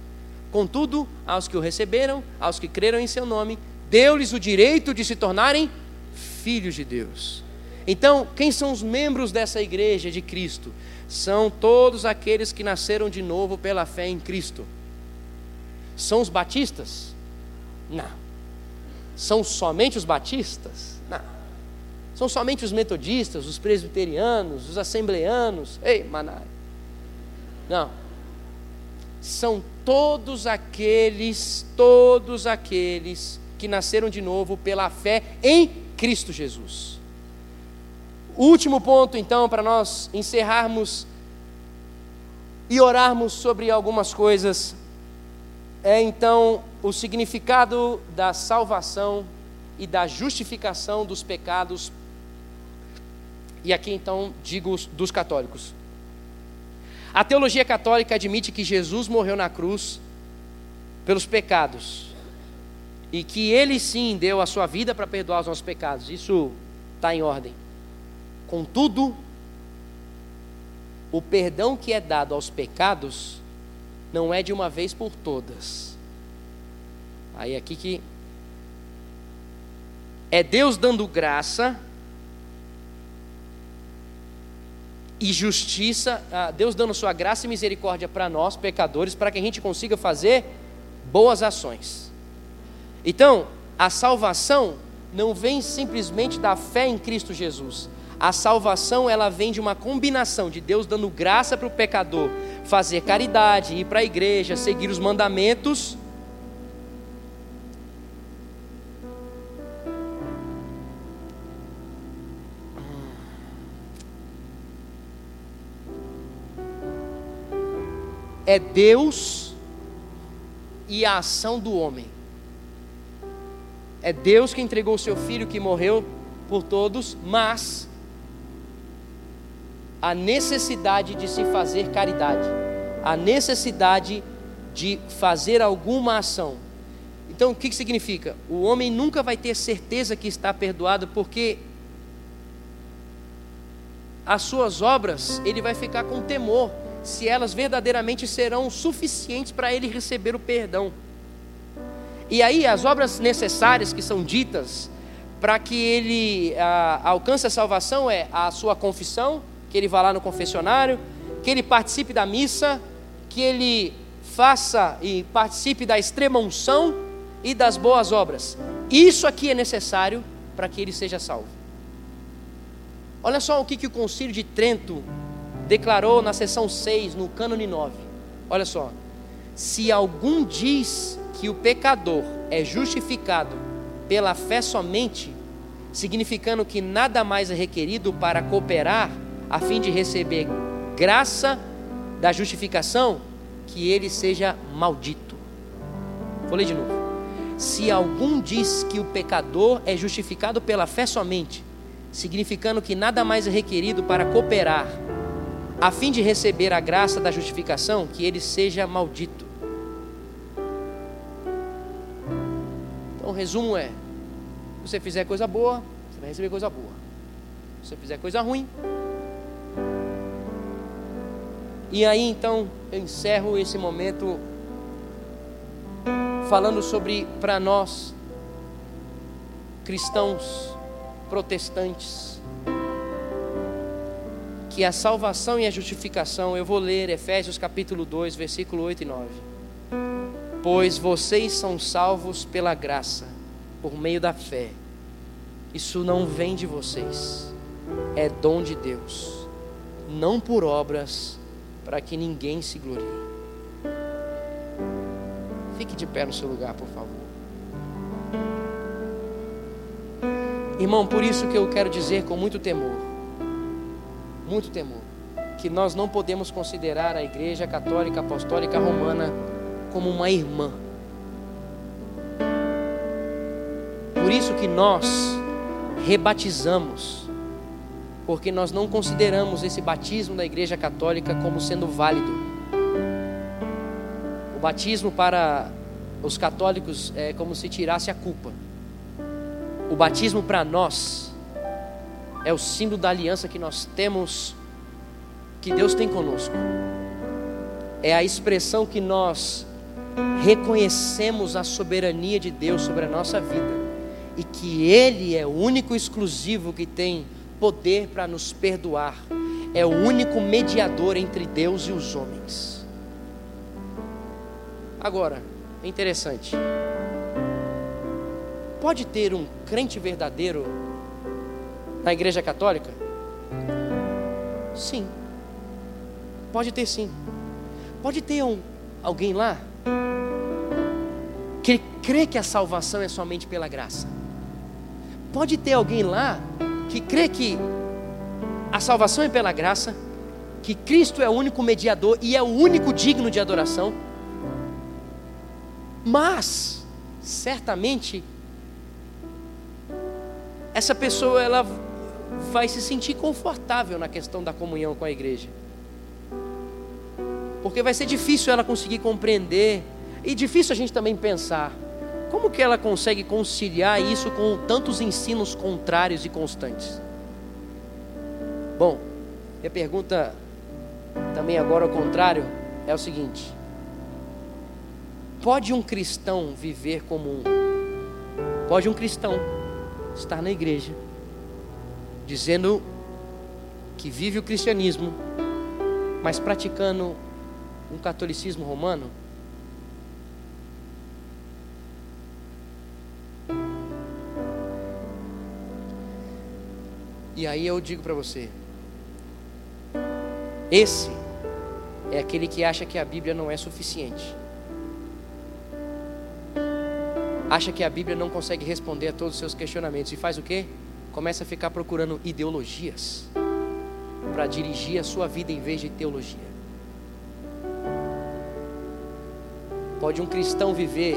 Contudo, aos que o receberam, aos que creram em seu nome, deu-lhes o direito de se tornarem filhos de Deus. Então, quem são os membros dessa igreja de Cristo? São todos aqueles que nasceram de novo pela fé em Cristo. São os batistas? Não. São somente os batistas? Não. São somente os metodistas, os presbiterianos, os assembleanos? Ei, Manai. Não. São todos aqueles, todos aqueles que nasceram de novo pela fé em Cristo Jesus. Último ponto, então, para nós encerrarmos e orarmos sobre algumas coisas, é então o significado da salvação e da justificação dos pecados, e aqui então digo dos católicos. A teologia católica admite que Jesus morreu na cruz pelos pecados e que ele sim deu a sua vida para perdoar os nossos pecados. Isso está em ordem. Contudo, o perdão que é dado aos pecados não é de uma vez por todas. Aí aqui que é Deus dando graça e justiça, ah, Deus dando sua graça e misericórdia para nós, pecadores, para que a gente consiga fazer boas ações. Então, a salvação não vem simplesmente da fé em Cristo Jesus. A salvação ela vem de uma combinação de Deus dando graça para o pecador fazer caridade, ir para a igreja, seguir os mandamentos. É Deus e a ação do homem. É Deus que entregou o seu filho que morreu por todos, mas a necessidade de se fazer caridade, a necessidade de fazer alguma ação. Então, o que, que significa? O homem nunca vai ter certeza que está perdoado, porque as suas obras, ele vai ficar com temor se elas verdadeiramente serão suficientes para ele receber o perdão. E aí, as obras necessárias que são ditas para que ele ah, alcance a salvação é a sua confissão, que ele vá lá no confessionário, que ele participe da missa, que ele faça e participe da extrema unção e das boas obras. Isso aqui é necessário para que ele seja salvo. Olha só o que, que o Concílio de Trento declarou na seção 6, no cânone 9. Olha só. Se algum diz que o pecador é justificado pela fé somente, significando que nada mais é requerido para cooperar a fim de receber graça da justificação, que ele seja maldito. Vou ler de novo. Se algum diz que o pecador é justificado pela fé somente, significando que nada mais é requerido para cooperar, a fim de receber a graça da justificação, que ele seja maldito. Então, o resumo é: se você fizer coisa boa, você vai receber coisa boa. Se você fizer coisa ruim, e aí então eu encerro esse momento falando sobre para nós cristãos protestantes que a salvação e a justificação, eu vou ler Efésios capítulo 2, versículo 8 e 9. Pois vocês são salvos pela graça, por meio da fé. Isso não vem de vocês, é dom de Deus, não por obras, para que ninguém se glorie. Fique de pé no seu lugar, por favor. Irmão, por isso que eu quero dizer com muito temor, muito temor, que nós não podemos considerar a Igreja Católica Apostólica Romana como uma irmã. Por isso que nós rebatizamos, porque nós não consideramos esse batismo da Igreja Católica como sendo válido. O batismo para os católicos é como se tirasse a culpa. O batismo para nós é o símbolo da aliança que nós temos, que Deus tem conosco. É a expressão que nós reconhecemos a soberania de Deus sobre a nossa vida e que Ele é o único exclusivo que tem poder para nos perdoar, é o único mediador entre Deus e os homens. Agora, é interessante. Pode ter um crente verdadeiro na Igreja Católica? Sim. Pode ter sim. Pode ter um, alguém lá que crê que a salvação é somente pela graça. Pode ter alguém lá que crê que a salvação é pela graça, que Cristo é o único mediador e é o único digno de adoração. Mas, certamente, essa pessoa ela vai se sentir confortável na questão da comunhão com a igreja. Porque vai ser difícil ela conseguir compreender e difícil a gente também pensar como que ela consegue conciliar isso com tantos ensinos contrários e constantes? Bom, minha pergunta também agora ao contrário é o seguinte: Pode um cristão viver como um? Pode um cristão estar na igreja dizendo que vive o cristianismo, mas praticando um catolicismo romano? E aí eu digo para você: esse é aquele que acha que a Bíblia não é suficiente. Acha que a Bíblia não consegue responder a todos os seus questionamentos e faz o quê? Começa a ficar procurando ideologias para dirigir a sua vida em vez de teologia. Pode um cristão viver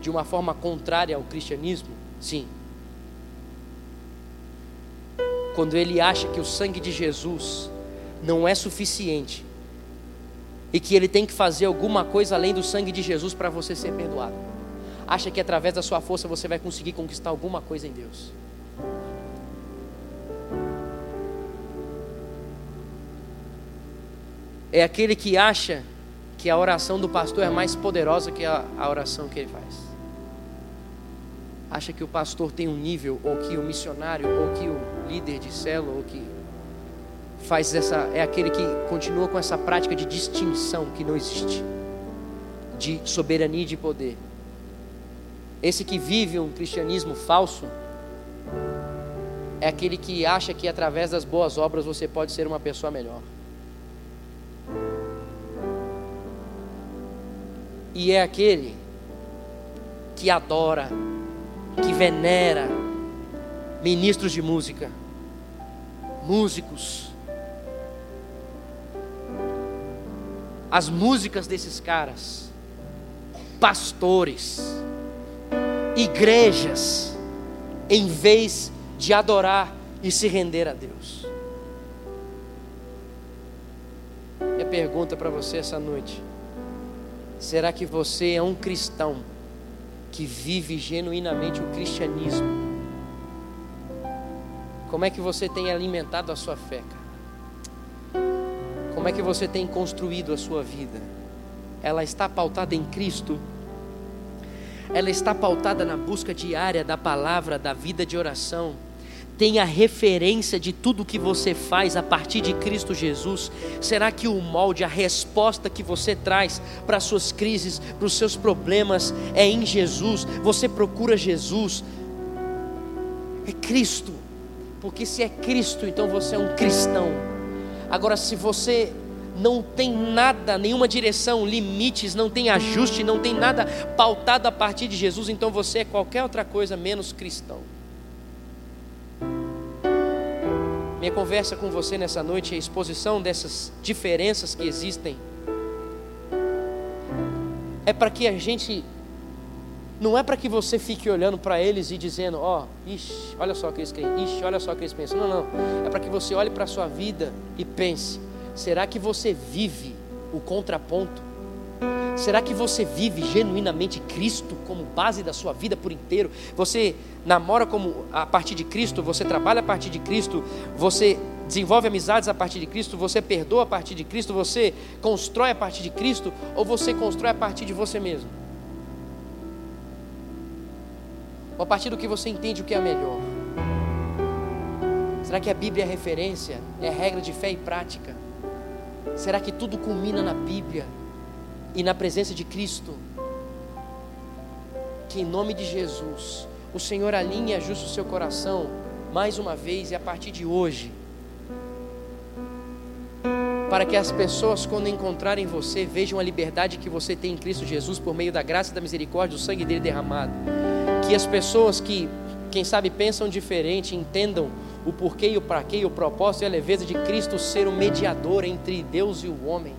de uma forma contrária ao cristianismo? Sim quando ele acha que o sangue de Jesus não é suficiente e que ele tem que fazer alguma coisa além do sangue de Jesus para você ser perdoado. Acha que através da sua força você vai conseguir conquistar alguma coisa em Deus. É aquele que acha que a oração do pastor é mais poderosa que a, oração que ele faz acha que o pastor tem um nível, ou que o missionário, ou que o líder de célula, ou que faz essa, é aquele que continua com essa prática de distinção que não existe, de soberania e de poder. Esse que vive um cristianismo falso é aquele que acha que através das boas obras você pode ser uma pessoa melhor. E é aquele que adora que venera ministros de música, músicos. As músicas desses caras, pastores, igrejas, em vez de adorar e se render a Deus. Minha pergunta para você essa noite: será que você é um cristão? Que vive genuinamente o cristianismo. Como é que você tem alimentado a sua fé, cara? Como é que você tem construído a sua vida? Ela está pautada em Cristo? Ela está pautada na busca diária da palavra, da vida de oração? Tenha referência de tudo que você faz a partir de Cristo Jesus? Será que o molde, a resposta que você traz para as suas crises, para os seus problemas é em Jesus? Você procura Jesus? É Cristo. Porque se é Cristo, então você é um cristão. Agora, se você não tem nada, nenhuma direção, limites, não tem ajuste, não tem nada pautado a partir de Jesus, então você é qualquer outra coisa menos cristão. Minha conversa com você nessa noite é a exposição dessas diferenças que existem. É para que a gente não é para que você fique olhando para eles e dizendo, ó, oh, ixi, olha só o que eles creem, ixi, olha só o que eles pensam. Não, não. É para que você olhe para a sua vida e pense: será que você vive o contraponto? Será que você vive genuinamente Cristo como base da sua vida por inteiro? Você namora como a partir de Cristo, você trabalha a partir de Cristo, você desenvolve amizades a partir de Cristo, você perdoa a partir de Cristo, você constrói a partir de Cristo ou você constrói a partir de você mesmo? Ou a partir do que você entende o que é melhor? Será que a Bíblia é referência, é regra de fé e prática? Será que tudo culmina na Bíblia e na presença de Cristo? Que em nome de Jesus, o Senhor alinhe e ajuste o seu coração mais uma vez e a partir de hoje para que as pessoas, quando encontrarem você, vejam a liberdade que você tem em Cristo Jesus por meio da graça e da misericórdia, do sangue dele derramado. Que as pessoas que, quem sabe, pensam diferente, entendam o porquê e o para quê, o propósito e a leveza de Cristo ser o mediador entre Deus e o homem.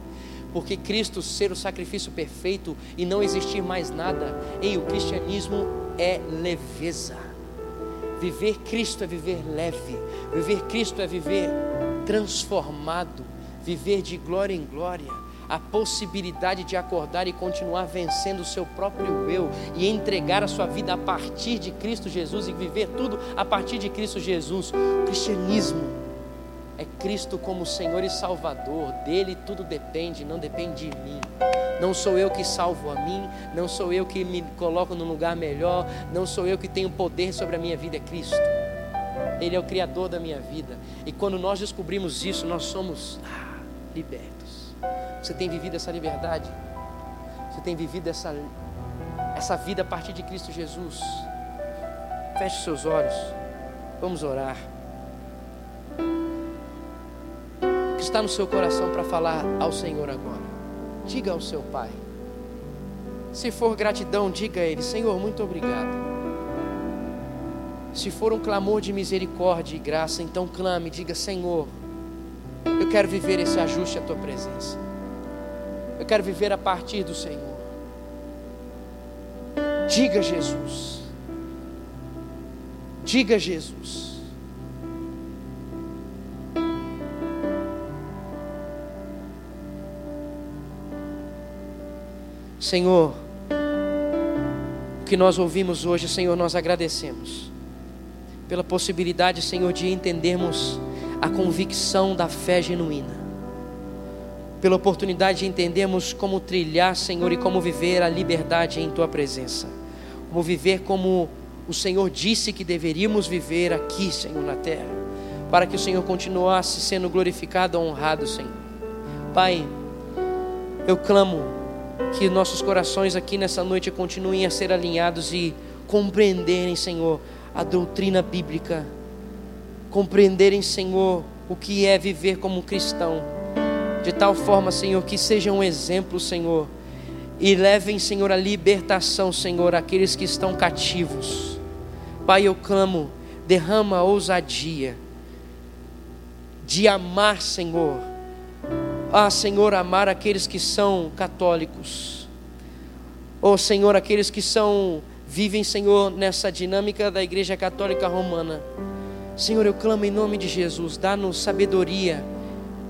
Porque Cristo ser o sacrifício perfeito e não existir mais nada, em o cristianismo é leveza. Viver Cristo é viver leve, viver Cristo é viver transformado viver de glória em glória, a possibilidade de acordar e continuar vencendo o seu próprio eu e entregar a sua vida a partir de Cristo Jesus e viver tudo a partir de Cristo Jesus. O cristianismo é Cristo como Senhor e Salvador, dele tudo depende, não depende de mim. Não sou eu que salvo a mim, não sou eu que me coloco no lugar melhor, não sou eu que tenho poder sobre a minha vida, é Cristo. Ele é o Criador da minha vida. E quando nós descobrimos isso, nós somos. Ah, libertos. Você tem vivido essa liberdade? Você tem vivido essa, essa vida a partir de Cristo Jesus? Feche seus olhos. Vamos orar. Que está no seu coração para falar ao Senhor agora? Diga ao seu Pai. Se for gratidão, diga a Ele: Senhor, muito obrigado. Se for um clamor de misericórdia e graça, então clame, diga: Senhor, eu quero viver esse ajuste à tua presença. Eu quero viver a partir do Senhor. Diga Jesus. Diga Jesus. Senhor, o que nós ouvimos hoje, Senhor, nós agradecemos pela possibilidade, Senhor, de entendermos a convicção da fé genuína. Pela oportunidade de entendermos como trilhar, Senhor, e como viver a liberdade em Tua presença. Como viver como o Senhor disse que deveríamos viver aqui, Senhor, na terra. Para que o Senhor continuasse sendo glorificado, honrado, Senhor. Pai, eu clamo que nossos corações aqui nessa noite continuem a ser alinhados e compreenderem, Senhor, a doutrina bíblica compreenderem, Senhor, o que é viver como cristão. De tal forma, Senhor, que seja um exemplo, Senhor, e levem, Senhor, a libertação, Senhor, aqueles que estão cativos. Pai, eu clamo, derrama a ousadia de amar, Senhor. Ah, Senhor, amar aqueles que são católicos. Oh, Senhor, aqueles que são vivem, Senhor, nessa dinâmica da Igreja Católica Romana. Senhor, eu clamo em nome de Jesus, dá-nos sabedoria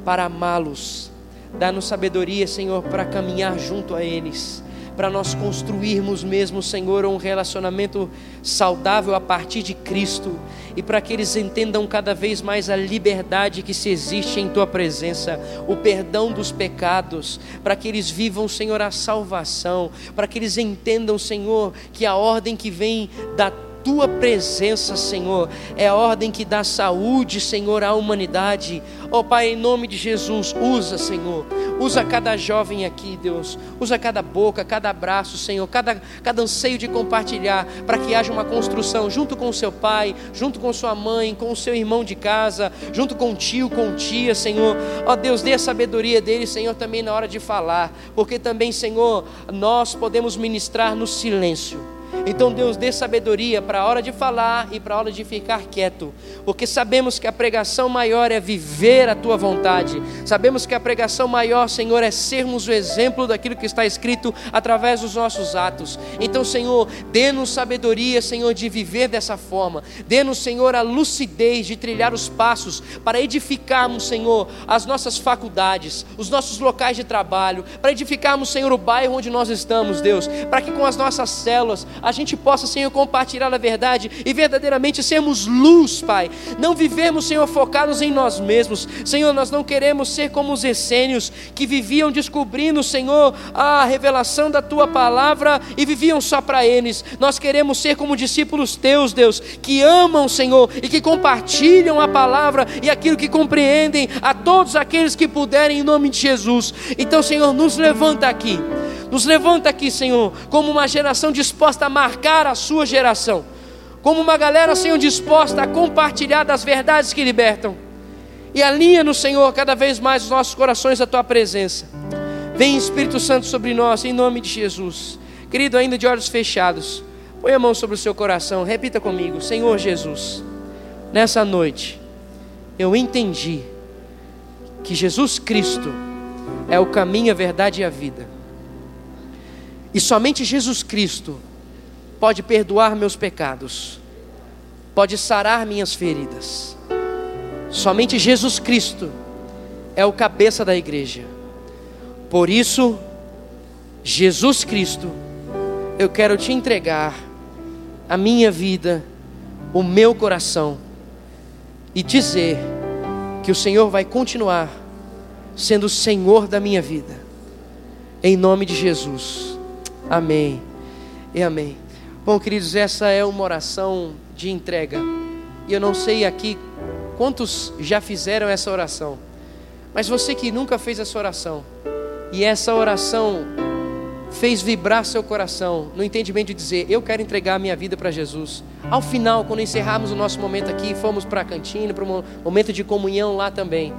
para amá-los, dá-nos sabedoria, Senhor, para caminhar junto a eles, para nós construirmos mesmo, Senhor, um relacionamento saudável a partir de Cristo e para que eles entendam cada vez mais a liberdade que se existe em Tua presença, o perdão dos pecados, para que eles vivam, Senhor, a salvação, para que eles entendam, Senhor, que a ordem que vem da tua presença, Senhor, é a ordem que dá saúde, Senhor, à humanidade. Ó oh, Pai, em nome de Jesus, usa, Senhor, usa cada jovem aqui, Deus, usa cada boca, cada abraço, Senhor, cada, cada anseio de compartilhar, para que haja uma construção junto com o seu pai, junto com sua mãe, com o seu irmão de casa, junto com o tio, com tia, Senhor. Ó oh, Deus, dê a sabedoria dele, Senhor, também na hora de falar, porque também, Senhor, nós podemos ministrar no silêncio Então, Deus, dê sabedoria para a hora de falar e para a hora de ficar quieto, porque sabemos que a pregação maior é viver a tua vontade, sabemos que a pregação maior, Senhor, é sermos o exemplo daquilo que está escrito através dos nossos atos. Então, Senhor, dê-nos sabedoria, Senhor, de viver dessa forma, dê-nos, Senhor, a lucidez de trilhar os passos para edificarmos, Senhor, as nossas faculdades, os nossos locais de trabalho, para edificarmos, Senhor, o bairro onde nós estamos, Deus, para que com as nossas células a gente possa, Senhor, compartilhar a verdade e verdadeiramente sermos luz, Pai. Não vivemos, Senhor, focados em nós mesmos. Senhor, nós não queremos ser como os essênios que viviam descobrindo, Senhor, a revelação da tua palavra e viviam só para eles. Nós queremos ser como discípulos teus, Deus, que amam, Senhor, e que compartilham a palavra e aquilo que compreendem a todos aqueles que puderem em nome de Jesus. Então, Senhor, nos levanta aqui. Nos levanta aqui, Senhor, como uma geração disposta a marcar a sua geração, como uma galera, Senhor, disposta a compartilhar das verdades que libertam. E alinha no Senhor cada vez mais os nossos corações à tua presença. Vem Espírito Santo sobre nós, em nome de Jesus. Querido, ainda de olhos fechados, põe a mão sobre o seu coração, repita comigo: Senhor Jesus, nessa noite, eu entendi que Jesus Cristo é o caminho, a verdade e a vida. E somente Jesus Cristo pode perdoar meus pecados, pode sarar minhas feridas. Somente Jesus Cristo é o cabeça da igreja. Por isso, Jesus Cristo, eu quero te entregar a minha vida, o meu coração e dizer que o Senhor vai continuar sendo o Senhor da minha vida. Em nome de Jesus. Amém e amém. Bom, queridos, essa é uma oração de entrega. E eu não sei aqui quantos já fizeram essa oração. Mas você que nunca fez essa oração, e essa oração fez vibrar seu coração no entendimento de dizer: Eu quero entregar a minha vida para Jesus. Ao final, quando encerrarmos o nosso momento aqui, fomos para a cantina, para um momento de comunhão lá também.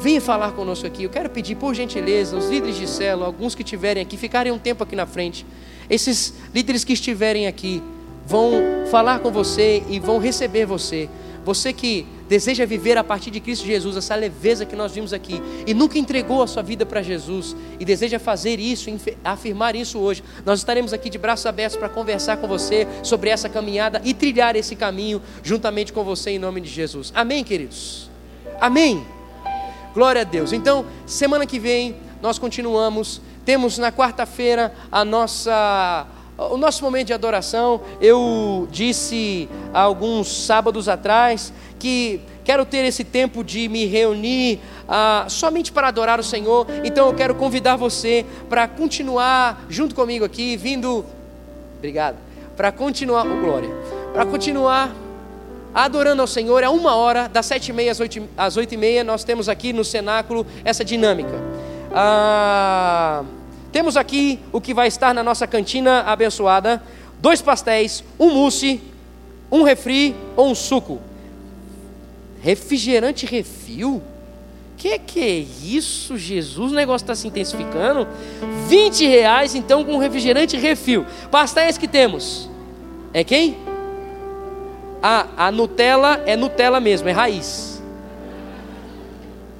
Venha falar conosco aqui. Eu quero pedir, por gentileza, os líderes de célula, alguns que estiverem aqui, ficarem um tempo aqui na frente. Esses líderes que estiverem aqui vão falar com você e vão receber você. Você que deseja viver a partir de Cristo Jesus, essa leveza que nós vimos aqui, e nunca entregou a sua vida para Jesus, e deseja fazer isso, afirmar isso hoje, nós estaremos aqui de braços abertos para conversar com você sobre essa caminhada e trilhar esse caminho juntamente com você em nome de Jesus. Amém, queridos? Amém. Glória a Deus. Então, semana que vem nós continuamos. Temos na quarta-feira a nossa o nosso momento de adoração. Eu disse há alguns sábados atrás que quero ter esse tempo de me reunir ah, somente para adorar o Senhor. Então eu quero convidar você para continuar junto comigo aqui, vindo. Obrigado. Para continuar, oh, glória. Para continuar adorando ao Senhor, é uma hora, das sete e meia às oito, e meia, nós temos aqui no cenáculo essa dinâmica. Ah, temos aqui o que vai estar na nossa cantina abençoada: dois pastéis, um mousse, um refri ou um suco. Refrigerante refil? Que que é isso, Jesus? O negócio está se intensificando. 20 reais então com refrigerante refil. Pastéis que temos? É quem? A Nutella é Nutella mesmo, é raiz.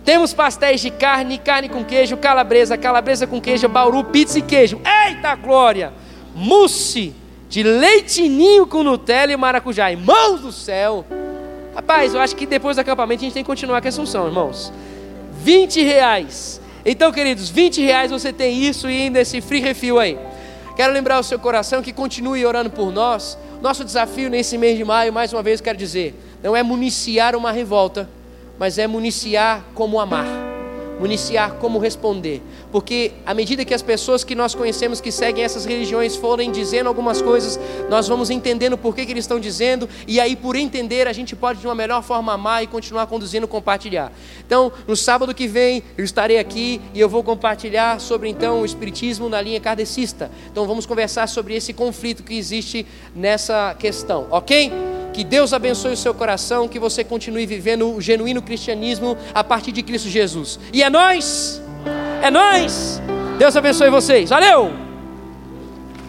Temos pastéis de carne, carne com queijo, calabresa, calabresa com queijo, bauru, pizza e queijo. Eita glória! Mousse de leitinho com Nutella e maracujá. Irmãos do céu! Rapaz, eu acho que depois do acampamento a gente tem que continuar com essa unção, irmãos. 20 reais. Então, queridos, 20 reais você tem isso e ainda esse free refill aí. Quero lembrar o seu coração que continue orando por nós. Nosso desafio nesse mês de maio, mais uma vez quero dizer, não é municiar uma revolta, mas é municiar como amar, municiar como responder. Porque à medida que as pessoas que nós conhecemos que seguem essas religiões forem dizendo algumas coisas, nós vamos entendendo por que, que eles estão dizendo, e aí por entender a gente pode de uma melhor forma amar e continuar conduzindo, compartilhar. Então, no sábado que vem, eu estarei aqui e eu vou compartilhar sobre então o espiritismo na linha kardecista. Então vamos conversar sobre esse conflito que existe nessa essa questão, ok? Que Deus abençoe o seu coração, que você continue vivendo o genuíno cristianismo a partir de Cristo Jesus. E é nós, é nós. Deus abençoe vocês. Valeu!